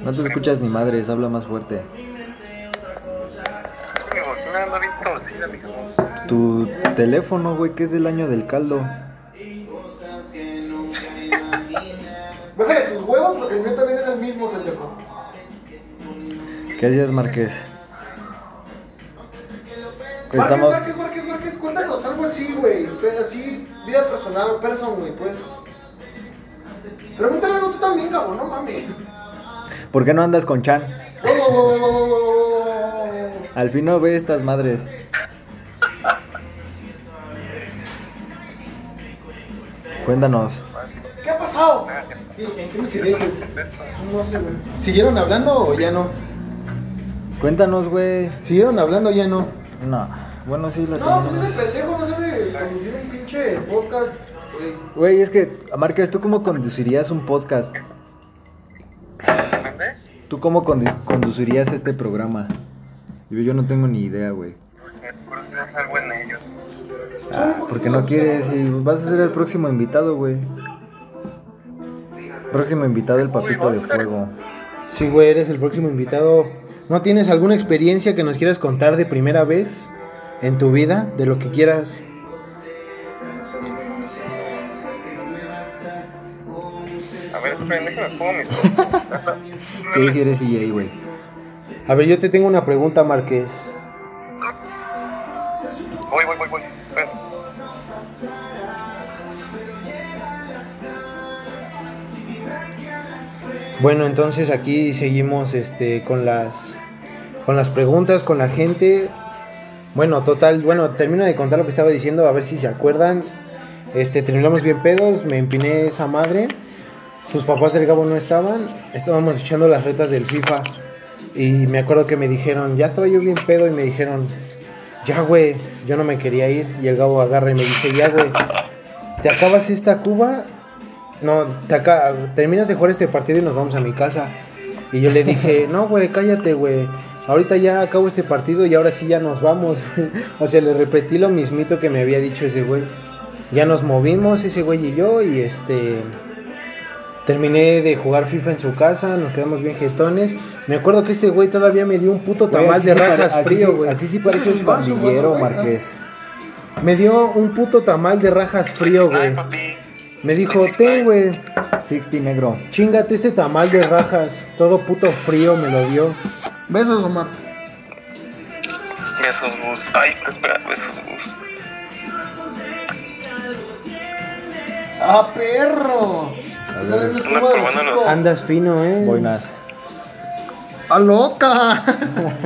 Speaker 3: No te escuchas ni madres, habla más fuerte.
Speaker 5: Mi bocina anda bien torcida, mijo.
Speaker 3: Tu teléfono, güey, que es del año del caldo.
Speaker 1: Bájale tus huevos porque el mío también es el mismo, pendejo.
Speaker 3: ¿Qué hacías, Márquez? Pues
Speaker 1: Márquez,
Speaker 3: estamos...
Speaker 1: Márquez, Márquez, cuéntanos algo así, güey. Así, vida personal o person, güey, pues. Pregúntale algo tú también, cabrón, no mames.
Speaker 3: ¿Por qué no andas con Chan? Al fin no ve estas madres. Cuéntanos.
Speaker 1: ¿Qué ha pasado? Sí, ¿en qué me quedé, güey? No sé, güey. ¿Siguieron hablando o ya no?
Speaker 3: Cuéntanos, güey.
Speaker 2: ¿Siguieron hablando ya no?
Speaker 3: No. Bueno, sí, la
Speaker 1: No, pues ese pendejo no sabe conducir un pinche podcast, güey.
Speaker 3: Güey, es que, Márquez, ¿tú cómo conducirías un podcast?
Speaker 5: ¿Dónde?
Speaker 3: ¿Tú cómo condu- conducirías este programa? Yo, yo no tengo ni idea, güey.
Speaker 5: Pues por si no salgo en ello.
Speaker 3: Ah, porque no quieres y vas a ser el próximo invitado, güey. Próximo invitado, el papito de fuego.
Speaker 2: Sí, güey, eres el próximo invitado. ¿No tienes alguna experiencia que nos quieras contar de primera vez en tu vida? De lo que quieras.
Speaker 5: A ver, esperen, déjame pongo mis
Speaker 3: Sí, sí eres CJ, güey.
Speaker 2: A ver, yo te tengo una pregunta, Márquez.
Speaker 5: Voy, voy, voy, voy.
Speaker 2: Bueno, entonces aquí seguimos este con las con las preguntas con la gente. Bueno, total, bueno, termino de contar lo que estaba diciendo, a ver si se acuerdan. Este, terminamos bien pedos, me empiné esa madre. Sus papás del Gabo no estaban, estábamos echando las retas del FIFA. Y me acuerdo que me dijeron, ya estaba yo bien pedo y me dijeron, ya güey, yo no me quería ir. Y el Gabo agarra y me dice, ya güey, te acabas esta cuba no, te acá, terminas de jugar este partido y nos vamos a mi casa. Y yo le dije, no, güey, cállate, güey. Ahorita ya acabo este partido y ahora sí ya nos vamos. o sea, le repetí lo mismito que me había dicho ese güey. Ya nos movimos, ese güey y yo, y este... Terminé de jugar FIFA en su casa, nos quedamos bien jetones. Me acuerdo que este güey todavía me dio un puto tamal de
Speaker 3: pare-
Speaker 2: rajas frío, güey.
Speaker 3: Así sí
Speaker 1: es vaso,
Speaker 3: pandillero. Márquez.
Speaker 2: Me dio un puto tamal de rajas frío, güey. Me dijo, ten, güey.
Speaker 3: 60 negro.
Speaker 2: Chingate este tamal de rajas. Todo puto frío me lo dio.
Speaker 1: Besos, Omar.
Speaker 5: Besos, Gus. Ay, espera, besos, Gus.
Speaker 1: ¡Ah, perro! Sale una espuma.
Speaker 2: Andas fino, eh.
Speaker 3: Boinas.
Speaker 1: ¡Ah, loca!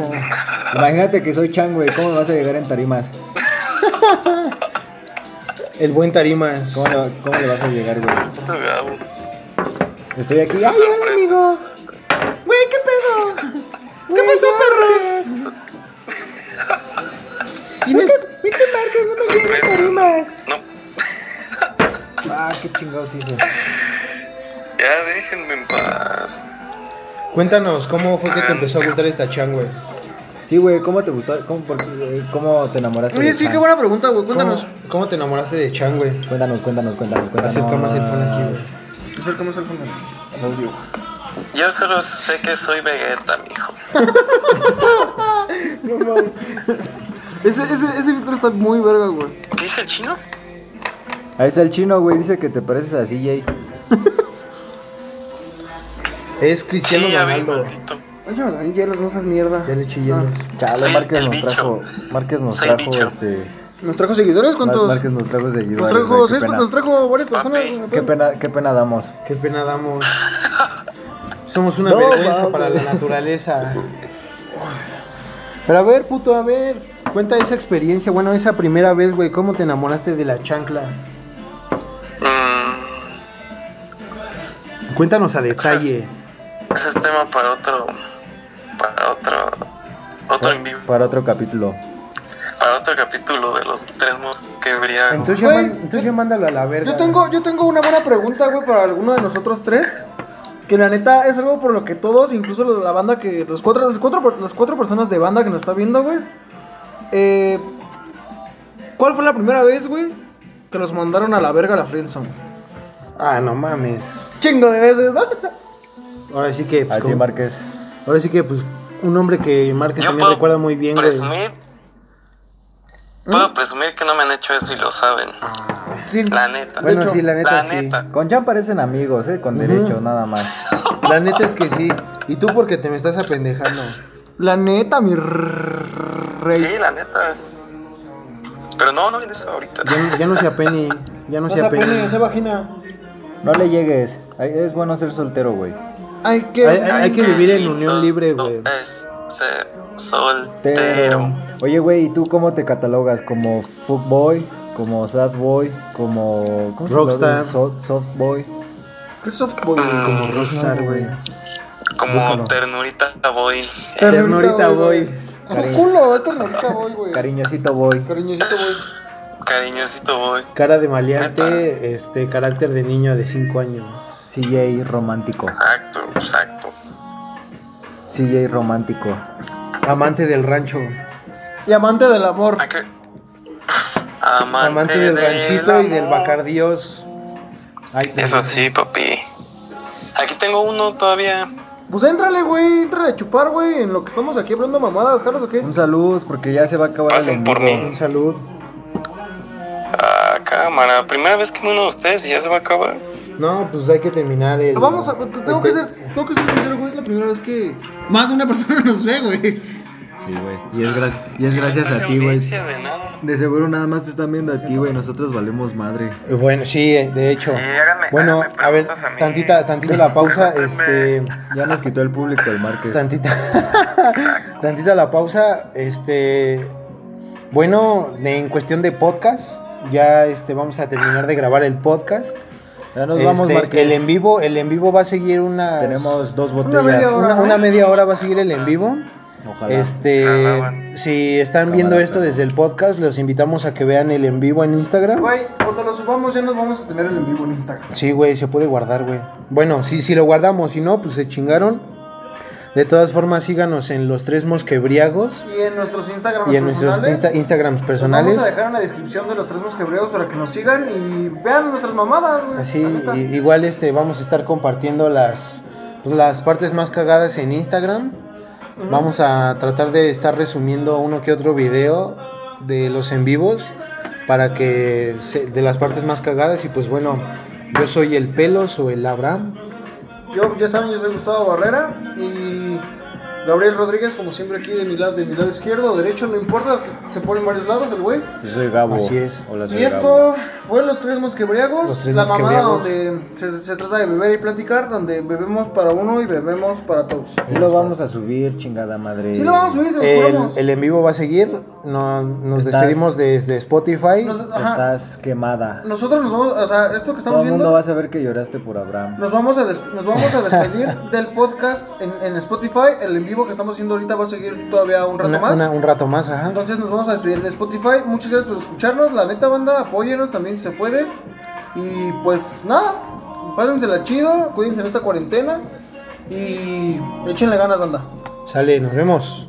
Speaker 3: Imagínate que soy Chan, güey. ¿Cómo me vas a llegar en tarimas?
Speaker 2: El buen Tarimas.
Speaker 3: ¿Cómo le, cómo le vas a llegar, güey?
Speaker 5: Gabo.
Speaker 3: Estoy aquí. ¡Ay, hola, amigo!
Speaker 1: Güey, ¿qué pedo? ¿Qué pasó, perros?
Speaker 5: Sorpresa. No,
Speaker 3: Ah, qué chingados hice.
Speaker 5: ya déjenme en paz.
Speaker 2: Cuéntanos, ¿cómo fue que te empezó a gustar esta chan, güey?
Speaker 3: Sí, güey, ¿cómo te gustó? ¿Cómo, por qué- cómo te enamoraste
Speaker 1: Oye,
Speaker 3: de
Speaker 1: sí,
Speaker 3: Chan?
Speaker 1: qué buena pregunta, güey.
Speaker 2: ¿Cómo,
Speaker 1: Cuéntanos.
Speaker 2: cómo te enamoraste de Chan, güey?
Speaker 3: Cuéntanos, cuéntanos, cuéntanos, cuéntanos.
Speaker 2: Acerca más el phone aquí, güey.
Speaker 1: Acércame al fondo.
Speaker 5: Yo solo sé que soy Vegeta, mijo.
Speaker 1: Ese, ese, ese filtro está muy verga, güey.
Speaker 5: ¿Qué dice el chino?
Speaker 3: Ahí está el chino, güey. Dice que te pareces a CJ.
Speaker 2: Es Cristiano
Speaker 5: Sí, ya vi,
Speaker 2: Ronaldo.
Speaker 5: maldito.
Speaker 1: Ahí hielos, no seas mierda.
Speaker 2: Ya le eché hielos.
Speaker 3: Chale,
Speaker 5: Soy
Speaker 3: Márquez
Speaker 5: el
Speaker 3: nos
Speaker 5: bicho.
Speaker 3: trajo. Márquez nos
Speaker 5: Soy
Speaker 3: trajo
Speaker 5: bicho.
Speaker 3: este.
Speaker 1: ¿Nos trajo seguidores? ¿Cuántos?
Speaker 3: Márquez nos trajo seguidores.
Speaker 1: Nos trajo, seis,
Speaker 3: qué, pena.
Speaker 1: nos trajo varias personas. güey.
Speaker 3: Qué pena, qué pena damos.
Speaker 2: Qué pena damos. Somos una
Speaker 3: No,
Speaker 2: vergüenza para la naturaleza. Pero a ver, puto, a ver. Cuenta esa experiencia, bueno, esa primera vez, güey. ¿Cómo te enamoraste de la chancla?
Speaker 5: Mm,
Speaker 2: Cuéntanos a detalle.
Speaker 5: ese es tema para otro. Para otro. Otro en vivo.
Speaker 3: Para otro capítulo.
Speaker 5: Para otro capítulo de los tres mosquebriagos.
Speaker 2: Entonces ya,
Speaker 1: Güey,
Speaker 2: man- entonces ya mándalo a la verga.
Speaker 1: Yo tengo, yo tengo una buena pregunta, güey, para alguno de nosotros tres. Que la neta es algo por lo que todos, incluso la banda que. Los cuatro, las cuatro, las cuatro personas de banda que nos está viendo, güey. Eh, ¿Cuál fue la primera vez, güey? Que los mandaron a la verga a la friendzone.
Speaker 2: Ah, no mames.
Speaker 1: Chingo de veces, ¿no?
Speaker 2: Ahora sí que. pues,
Speaker 3: Aquí
Speaker 2: como-
Speaker 3: Márquez.
Speaker 2: Ahora sí que, pues, un hombre que Márquez también
Speaker 5: puedo
Speaker 2: recuerda muy bien,
Speaker 5: presumir. Puedo presumir que no me han hecho eso y lo saben.
Speaker 1: Sí.
Speaker 5: La neta.
Speaker 2: Bueno,
Speaker 1: hecho,
Speaker 2: sí, la neta
Speaker 5: la
Speaker 2: sí.
Speaker 5: neta.
Speaker 3: Con Chan parecen amigos, ¿eh? Con derecho, nada más.
Speaker 2: La neta es que sí. Y tú porque te me estás apendejando.
Speaker 1: La neta, mi rey.
Speaker 5: Sí, la neta. Pero no, no viene eso ahorita.
Speaker 2: Ya, ya no se apene. Ya no,
Speaker 1: No
Speaker 2: se
Speaker 1: se apene, se vagina.
Speaker 3: No le llegues. Es bueno ser soltero, güey.
Speaker 1: Hay que.
Speaker 2: Hay- hay- hay que vivir en unión libre, güey.
Speaker 5: Es ser soltero.
Speaker 3: Pero, oye, güey, ¿y tú cómo te catalogas? ¿Como fuckboy? ¿Como sad boy? ¿Como. ¿Cómo se
Speaker 2: Rockstar.
Speaker 3: llama? So- soft boy.
Speaker 1: ¿Qué softboy,
Speaker 5: Mm,
Speaker 1: güey?
Speaker 2: Como Rockstar, güey.
Speaker 6: Como
Speaker 3: Búscalo.
Speaker 6: ternurita voy.
Speaker 2: Ternurita voy.
Speaker 1: ¡Oh, culo! Es ternurita voy, güey.
Speaker 3: Cariñosito voy.
Speaker 1: Cariñosito voy.
Speaker 6: Cariñosito voy.
Speaker 2: Cara de maleante, este, carácter de niño de 5 años.
Speaker 3: CJ romántico.
Speaker 6: Exacto, exacto.
Speaker 3: CJ romántico.
Speaker 2: Amante del rancho.
Speaker 1: Y amante del amor.
Speaker 6: Amante,
Speaker 2: Amante del ranchito y del bacardíos. Ay,
Speaker 6: Eso sí, papi. Aquí tengo uno todavía.
Speaker 1: Pues éntrale, güey. Entrale a chupar, güey. En lo que estamos aquí hablando mamadas, Carlos, ¿o qué?
Speaker 3: Un salud, porque ya se va a acabar el
Speaker 6: Pasen
Speaker 3: en
Speaker 6: por mí.
Speaker 2: Un salud.
Speaker 6: Ah, cámara. Primera vez que me uno de ustedes y ya se va a acabar.
Speaker 2: No, pues hay que terminar el.
Speaker 1: Vamos a. Tengo que ser, tengo que ser sincero, güey. Es la primera vez que más una persona nos ve, güey.
Speaker 3: Sí, güey. Y es, gracias y es gracias
Speaker 6: No
Speaker 3: a ti, güey.
Speaker 6: de nada.
Speaker 3: De seguro nada más te están viendo a ti, güey. Nosotros valemos madre.
Speaker 2: Eh, Bueno, sí, eh, de hecho.
Speaker 6: Sí, háganme-
Speaker 2: bueno,
Speaker 6: háganme
Speaker 2: a ver,
Speaker 6: a
Speaker 2: tantita, tantita la pausa, este,
Speaker 3: Ya nos quitó el público el Márquez.
Speaker 2: tantita, tantita la pausa, este, bueno, en cuestión de podcast, ya, este, vamos a terminar de grabar el podcast.
Speaker 3: Ya nos vamos,
Speaker 2: Este,
Speaker 3: Márquez.
Speaker 2: el en vivo, el en vivo va a seguir una,
Speaker 3: Tenemos dos
Speaker 1: Una
Speaker 3: botellas.
Speaker 1: media hora.
Speaker 2: una, una media hora va a seguir el en vivo.
Speaker 3: Ojalá.
Speaker 2: Este, si están viendo esto desde el podcast, los invitamos a que vean el en vivo en Instagram.
Speaker 1: Güey, cuando lo subamos ya nos vamos a tener el en vivo en Instagram.
Speaker 2: Sí, güey, se puede guardar, güey. Bueno, sí, si lo guardamos, si no, pues se chingaron. De todas formas, síganos en los tres mosquebriagos
Speaker 1: Y en nuestros Instagram
Speaker 2: y en nuestros insta- Instagrams personales.
Speaker 1: Vamos a dejar en la descripción de los tres mosquebriegos para que nos sigan y vean nuestras mamadas.
Speaker 2: Así, i- igual este, vamos a estar compartiendo las, pues, las partes más cagadas en Instagram. Vamos a tratar de estar resumiendo uno que otro video de los en vivos para que se- de las partes más cagadas y pues bueno, yo soy el Pelos o el Abraham.
Speaker 1: Yo, ya saben, yo soy Gustavo Barrera y Gabriel Rodríguez, como siempre aquí de mi lado, de mi lado izquierdo o derecho, no importa, se pone en varios lados el güey.
Speaker 3: Yo soy Gabo.
Speaker 2: Así es.
Speaker 3: Hola, soy
Speaker 1: Y
Speaker 3: Gabo.
Speaker 1: esto fue Los Tres Mosquebriagos,
Speaker 2: Los Tres
Speaker 1: la mamada
Speaker 2: Mosquebriagos.
Speaker 1: donde se, se trata de beber y platicar, donde bebemos para uno y bebemos para todos.
Speaker 3: Sí lo vamos a subir, chingada madre.
Speaker 1: Sí lo vamos a subir, se los
Speaker 2: El, el en vivo va a seguir. No- nos
Speaker 3: Estás-
Speaker 2: despedimos desde Spotify.
Speaker 1: Nos- ajá.
Speaker 3: Estás quemada.
Speaker 1: Nosotros nos vamos, o sea, esto que
Speaker 3: Todo
Speaker 1: estamos
Speaker 3: el mundo
Speaker 1: viendo,
Speaker 3: va a saber que lloraste por Abraham.
Speaker 1: nos vamos a, des- nos vamos a despedir del podcast en, en Spotify. El en vivo que estamos haciendo ahorita va a seguir todavía un rato
Speaker 2: Una-
Speaker 1: más.
Speaker 2: una- un rato más, ajá.
Speaker 1: Entonces nos vamos a despedir de Spotify. Muchas gracias por escucharnos. La neta banda, apóyenos también si se puede. Y pues nada, pásensela chido, cuídense en esta cuarentena. Y échenle ganas, banda.
Speaker 2: Sale, nos vemos.